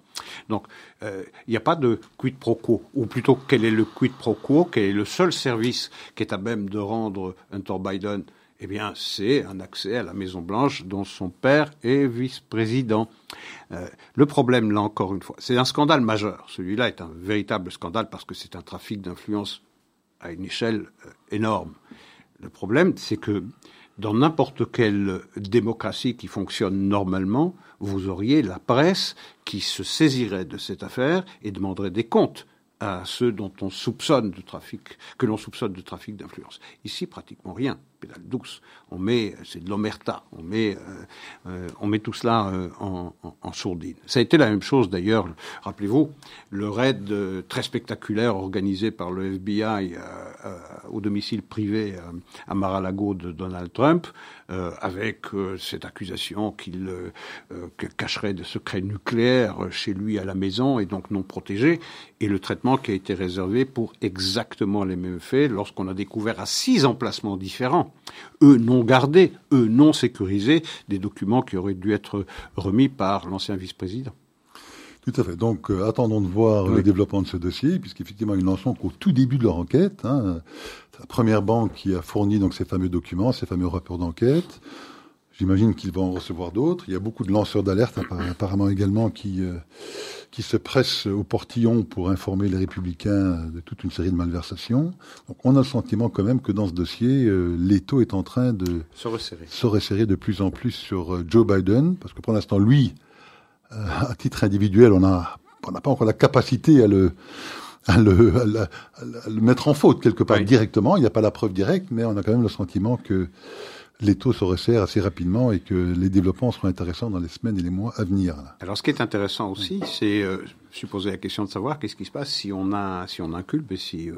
Donc, euh, il n'y a pas de quid pro quo. Ou plutôt, quel est le quid pro quo Quel est le seul service qui est à même de rendre Hunter Biden eh bien, c'est un accès à la Maison Blanche dont son père est vice-président. Euh, le problème, là encore une fois, c'est un scandale majeur. Celui-là est un véritable scandale parce que c'est un trafic d'influence à une échelle euh, énorme. Le problème, c'est que dans n'importe quelle démocratie qui fonctionne normalement, vous auriez la presse qui se saisirait de cette affaire et demanderait des comptes à ceux dont on soupçonne de trafic, que l'on soupçonne de trafic d'influence. Ici, pratiquement rien pédale douce. On met, c'est de l'omerta. On met, euh, euh, on met tout cela euh, en, en, sourdine. Ça a été la même chose d'ailleurs. Rappelez-vous le raid très spectaculaire organisé par le FBI au domicile privé à Mar-a-Lago de Donald Trump, avec cette accusation qu'il cacherait des secrets nucléaires chez lui à la maison et donc non protégés, et le traitement qui a été réservé pour exactement les mêmes faits lorsqu'on a découvert à six emplacements différents eux non gardés, eux non sécurisés, des documents qui auraient dû être remis par l'ancien vice-président. Tout à fait. Donc, euh, attendons de voir le développement de ce dossier, puisqu'effectivement, ils n'en sont qu'au tout début de leur enquête. Hein. La première banque qui a fourni donc ces fameux documents, ces fameux rapports d'enquête. J'imagine qu'ils vont en recevoir d'autres. Il y a beaucoup de lanceurs d'alerte, apparemment également, qui, euh, qui se presse au portillon pour informer les républicains de toute une série de malversations. Donc on a le sentiment quand même que dans ce dossier, euh, l'étau est en train de se resserrer. se resserrer de plus en plus sur euh, Joe Biden, parce que pour l'instant, lui, euh, à titre individuel, on n'a on n'a pas encore la capacité à le, à le, à le mettre en faute quelque part directement. Il n'y a pas la preuve directe, mais on a quand même le sentiment que les taux se resserrent assez rapidement et que les développements seront intéressants dans les semaines et les mois à venir. Alors, ce qui est intéressant aussi, c'est euh, supposer la question de savoir qu'est-ce qui se passe si on a, inculpe et si euh,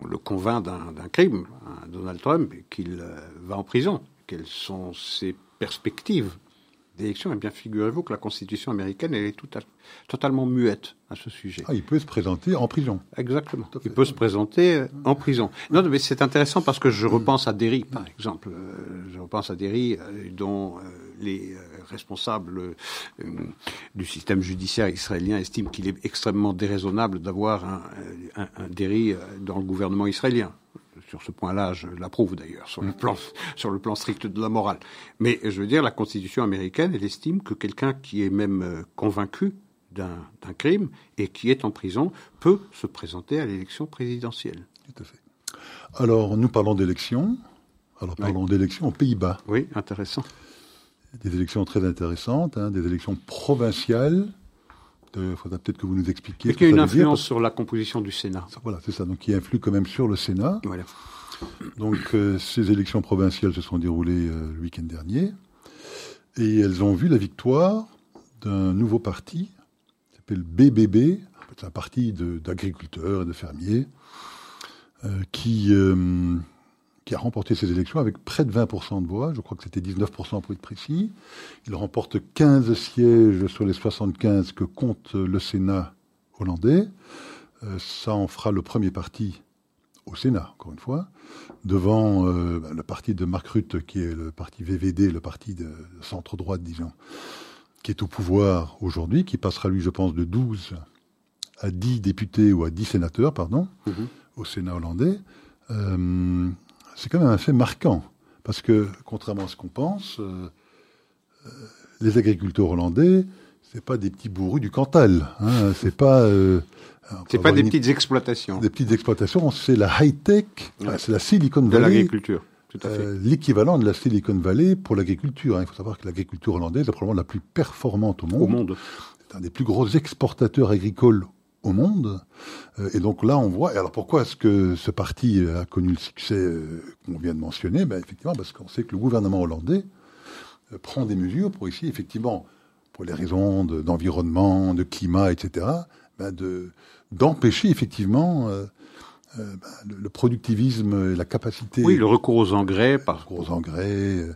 on le convainc d'un crime, Donald Trump, qu'il euh, va en prison. Quelles sont ses perspectives d'élection, eh bien, figurez-vous que la Constitution américaine, elle est tout totalement muette à ce sujet. Ah, il peut se présenter en prison. Exactement. Il peut se présenter euh, en prison. Non, mais c'est intéressant parce que je repense à Derry, par exemple. Euh, je repense à Derry, euh, dont les responsables du système judiciaire israélien estiment qu'il est extrêmement déraisonnable d'avoir un, un, un Derry dans le gouvernement israélien. Sur ce point-là, je l'approuve d'ailleurs, sur, le plan, sur le plan strict de la morale. Mais je veux dire, la Constitution américaine, elle estime que quelqu'un qui est même euh, convaincu d'un crime et qui est en prison peut se présenter à l'élection présidentielle. Tout à fait. Alors, nous parlons d'élections. Alors, parlons d'élections aux Pays-Bas. Oui, intéressant. Des élections très intéressantes, hein, des élections provinciales il faudra peut-être que vous nous expliquiez. Et qu'il y a une influence sur la composition du Sénat. Voilà, c'est ça. Donc, qui influe quand même sur le Sénat. Voilà. Donc, euh, ces élections provinciales se sont déroulées euh, le week-end dernier. Et elles ont vu la victoire d'un nouveau parti, qui s'appelle BBB. C'est un parti d'agriculteurs et de fermiers, euh, qui qui a remporté ces élections avec près de 20% de voix. Je crois que c'était 19% pour être précis. Il remporte 15 sièges sur les 75 que compte le Sénat hollandais. Euh, ça en fera le premier parti au Sénat, encore une fois, devant euh, bah, le parti de Mark Rutte, qui est le parti VVD, le parti de centre-droite, disons, qui est au pouvoir aujourd'hui, qui passera, lui, je pense, de 12 à 10 députés ou à 10 sénateurs, pardon, mm-hmm. au Sénat hollandais. Euh, c'est quand même un fait marquant. Parce que, contrairement à ce qu'on pense, euh, euh, les agriculteurs hollandais, c'est pas des petits bourrus du Cantal. Hein, c'est pas. Euh, c'est pas des petites exploitations. Des petites exploitations, c'est la high-tech, c'est la Silicon Valley. De l'agriculture. Euh, l'équivalent de la Silicon Valley pour l'agriculture. Hein. Il faut savoir que l'agriculture hollandaise est probablement la plus performante au monde. Au monde. C'est un des plus gros exportateurs agricoles au monde. Euh, et donc là, on voit. Et alors pourquoi est-ce que ce parti a connu le succès euh, qu'on vient de mentionner? Ben, Effectivement, parce qu'on sait que le gouvernement hollandais euh, prend des mesures pour ici, effectivement, pour les raisons d'environnement, de, climat, etc., ben de d'empêcher effectivement ben, le, productivisme et la capacité. Oui, le recours aux engrais, par. Le recours aux engrais.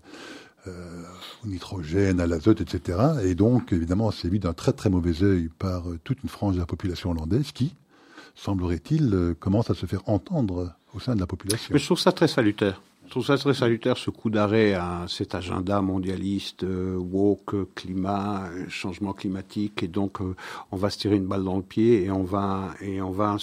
Euh, au nitrogène, à l'azote, etc. Et donc, évidemment, c'est vu d'un très très mauvais œil par euh, toute une frange de la population hollandaise qui, semblerait-il, euh, commence à se faire entendre au sein de la population. Mais je trouve ça très salutaire. Je trouve ça très salutaire, ce coup d'arrêt à cet agenda mondialiste, woke, climat, changement climatique, et donc on va se tirer une balle dans le pied et on va et on va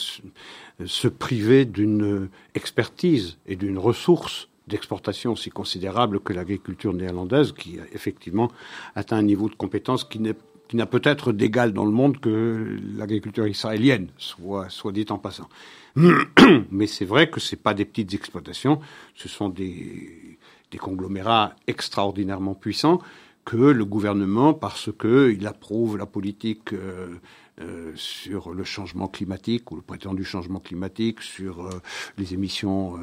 se priver d'une expertise et d'une ressource d'exportation aussi considérable que l'agriculture néerlandaise, qui effectivement atteint un niveau de compétence qui n'a peut-être d'égal dans le monde que l'agriculture israélienne, soit, dit en passant. Mais c'est vrai que ce pas des petites exploitations, ce sont des, des conglomérats extraordinairement puissants que le gouvernement, parce qu'il approuve la politique euh, euh, sur le changement climatique ou le prétendu changement climatique, sur euh, les émissions,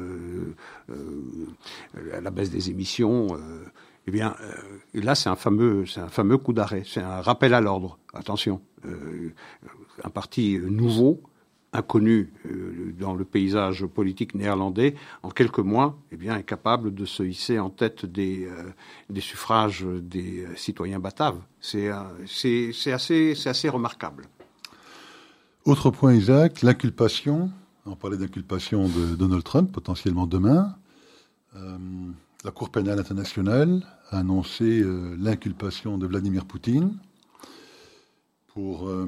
euh, la baisse des émissions. eh bien, là, c'est un fameux, c'est un fameux coup d'arrêt, c'est un rappel à l'ordre. Attention, un parti nouveau inconnu dans le paysage politique néerlandais, en quelques mois, eh bien, est capable de se hisser en tête des, des suffrages des citoyens bataves. C'est assez, remarquable. Autre point, Isaac, l'inculpation. On parlait d'inculpation de Donald Trump, potentiellement demain. Euh, la Cour pénale internationale a annoncé euh, l'inculpation de Vladimir Poutine pour euh,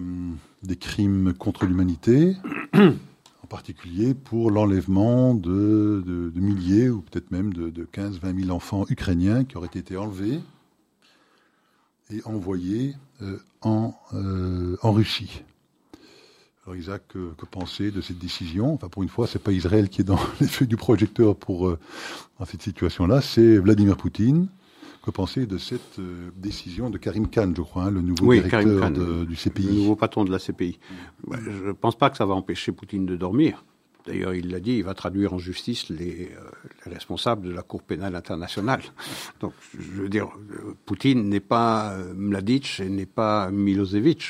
des crimes contre l'humanité, en particulier pour l'enlèvement de, milliers ou peut-être même de, de 15-20 000 enfants ukrainiens qui auraient été enlevés et envoyés en en Russie. Alors Isaac, que, penser de cette décision? Enfin, pour une fois, c'est pas Israël qui est dans les feux du projecteur pour euh, dans cette situation-là, c'est Vladimir Poutine. Que penser de cette euh, décision de Karim Khan, je crois, hein, le nouveau directeur du CPI Le nouveau patron de la CPI. je ne pense pas que ça va empêcher Poutine de dormir. D'ailleurs, il l'a dit, il va traduire en justice les, euh, les, responsables de la Cour pénale internationale. Donc, je veux dire, Poutine n'est pas Mladic et n'est pas Milosevic.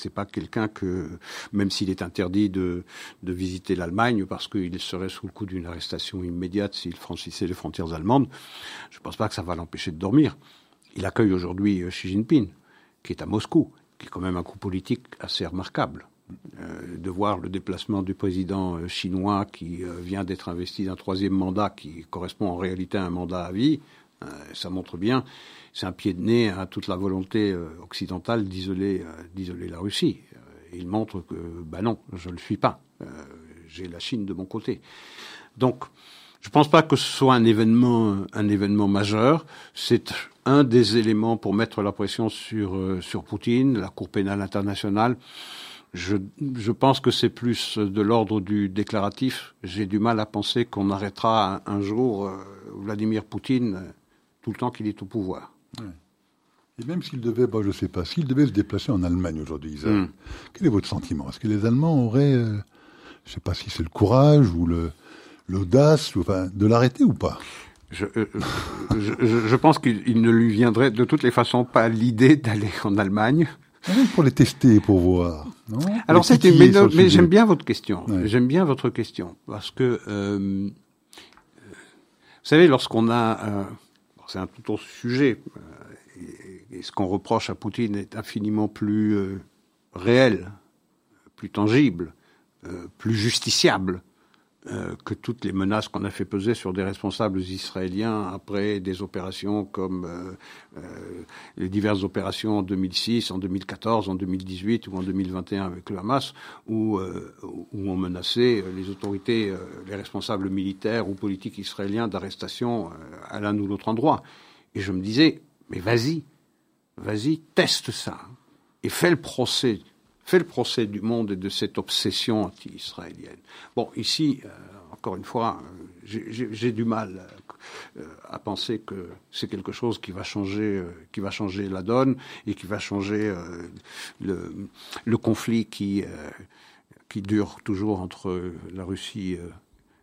C'est pas quelqu'un que, même s'il est interdit de, visiter l'Allemagne parce qu'il serait sous le coup d'une arrestation immédiate s'il franchissait les frontières allemandes, je pense pas que ça va l'empêcher de dormir. Il accueille aujourd'hui euh, Xi Jinping, qui est à Moscou, qui est quand même un coup politique assez remarquable. Euh, de voir le déplacement du président euh, chinois qui vient d'être investi d'un troisième mandat qui correspond en réalité à un mandat à vie, ça montre bien c'est un pied de nez à toute la volonté euh, occidentale d'isoler euh, d'isoler la Russie. Euh, il montre que, ben non, je ne le suis pas. J'ai la Chine de mon côté. Donc, je ne pense pas que ce soit un événement, un événement majeur. C'est un des éléments pour mettre la pression sur, sur Poutine, la Cour pénale internationale. Je, je pense que c'est plus de l'ordre du déclaratif. J'ai du mal à penser qu'on arrêtera un, jour Vladimir Poutine tout le temps qu'il est au pouvoir. Et même s'il devait, bah, je ne sais pas, s'il devait se déplacer en Allemagne aujourd'hui, hmm. quel est votre sentiment? Est-ce que les Allemands auraient, euh, je ne sais pas si c'est le courage ou l'audace, enfin, de l'arrêter ou pas? Je, euh, je, je, pense qu'il ne lui viendrait de toutes les façons pas l'idée d'aller en Allemagne. Ah pour les tester, pour voir. Non? Alors c'était, mais, mais j'aime bien votre question. J'aime bien votre question parce que euh, vous savez, lorsqu'on a c'est un tout autre sujet. Euh, et, ce qu'on reproche à Poutine est infiniment plus euh, réel, plus tangible, euh, plus justiciable euh, que toutes les menaces qu'on a fait peser sur des responsables israéliens après des opérations comme euh, euh, les diverses opérations en 2006, en 2014, en 2018 ou en 2021 avec le Hamas, où, où on menaçait les autorités, les responsables militaires ou politiques israéliens d'arrestation à l'un ou l'autre endroit. Et je me disais, mais vas-y, vas-y, teste ça et fais le procès fait le procès du monde et de cette obsession anti-israélienne. Bon, ici, euh, encore une fois, euh, j'ai du mal euh, à penser que c'est quelque chose qui va changer, qui va changer la donne et qui va changer le, conflit qui dure toujours entre la Russie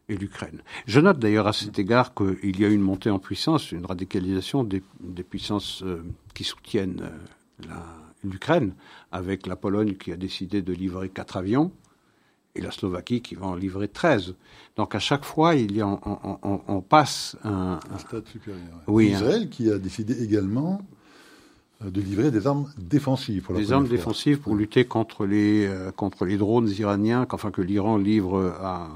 et l'Ukraine. Je note d'ailleurs à cet égard qu'il y a une montée en puissance, une radicalisation des puissances qui soutiennent la l'Ukraine, avec la Pologne qui a décidé de livrer quatre avions et la Slovaquie qui va en livrer 13. Donc à chaque fois, il y a, on, passe un, un, stade supérieur. Oui, Israël qui a décidé également de livrer des armes défensives. Pour des armes défensives pour lutter contre les euh, contre les drones iraniens, qu'enfin que l'Iran livre à,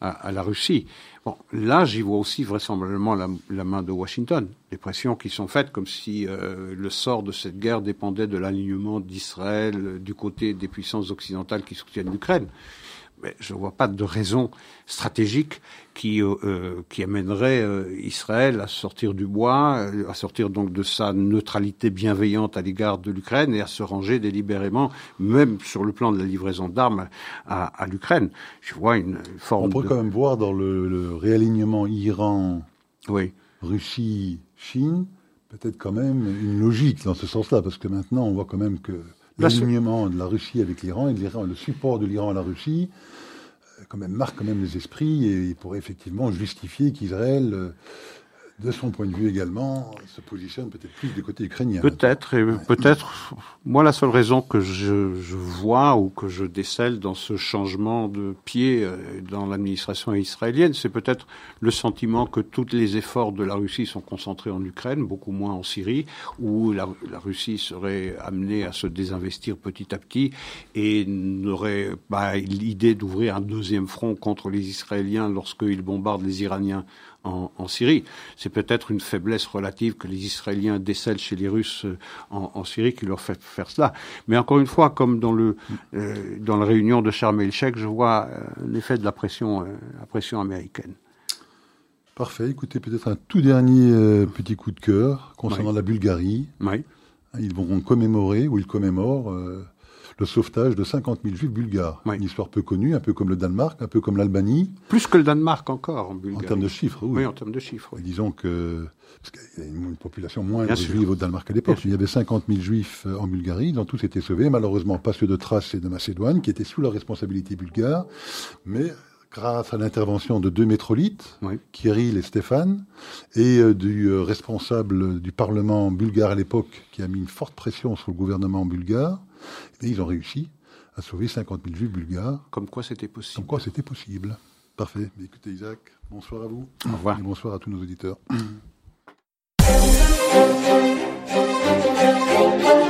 à, la Russie. Bon, là, j'y vois aussi vraisemblablement la, la, main de Washington. Les pressions qui sont faites comme si euh, le sort de cette guerre dépendait de l'alignement d'Israël du côté des puissances occidentales qui soutiennent l'Ukraine je ne vois pas de raison stratégique qui, euh, euh, qui amènerait euh, Israël à sortir du bois, à sortir donc de sa neutralité bienveillante à l'égard de l'Ukraine et à se ranger délibérément, même sur le plan de la livraison d'armes à, à l'Ukraine. Je vois une forme. On pourrait quand même voir dans le, le réalignement Iran, oui. Russie, Chine, peut-être quand même une logique dans ce sens-là, parce que maintenant on voit quand même que l'alignement de la Russie avec l'Iran et le support de l'Iran à la Russie, euh, quand même marque quand même les esprits et pourrait effectivement justifier qu'Israël euh, de son point de vue également, se positionne peut-être plus du côté ukrainien. Peut-être, et peut-être. Moi, la seule raison que je, je, vois ou que je décèle dans ce changement de pied euh, dans l'administration israélienne, c'est peut-être le sentiment que tous les efforts de la Russie sont concentrés en Ukraine, beaucoup moins en Syrie, où la, la Russie serait amenée à se désinvestir petit à petit et n'aurait pas l'idée d'ouvrir un deuxième front contre les Israéliens lorsqu'ils bombardent les Iraniens en, en Syrie. C'est peut-être une faiblesse relative que les Israéliens décèlent chez les Russes euh, en, en, Syrie qui leur fait faire cela. Mais encore une fois, comme dans le euh, dans la réunion de Sharm el-Sheikh, je vois euh, l'effet de la pression, la pression américaine. Parfait. Écoutez, peut-être un tout dernier petit coup de cœur concernant la Bulgarie. Oui. Ils vont commémorer, ou ils commémorent, le sauvetage de 50 000 juifs bulgares. Oui. Une histoire peu connue, un peu comme le Danemark, un peu comme l'Albanie, Plus que le Danemark encore en en Bulgarie. termes de chiffres. Oui. Oui, en termes de chiffres. oui. Disons que, parce qu'il y a une, population moindre Bien sûr. juive au Danemark à l'époque. Il y avait 50 000 juifs euh, en Bulgarie, ils ont tous été sauvés, malheureusement pas ceux de Thrace et de Macédoine, qui étaient sous la responsabilité bulgare, mais grâce à l'intervention de deux métrolites, Oui. Kirill et Stéphane, et euh, du euh, responsable du Parlement bulgare à l'époque, qui a mis une forte pression sur le gouvernement bulgare, et ils ont réussi à sauver 50 000 juifs bulgares, Comme quoi c'était possible. comme quoi c'était possible. Parfait. Écoutez Isaac, bonsoir à vous. Au revoir. Et bonsoir à tous nos auditeurs. Thank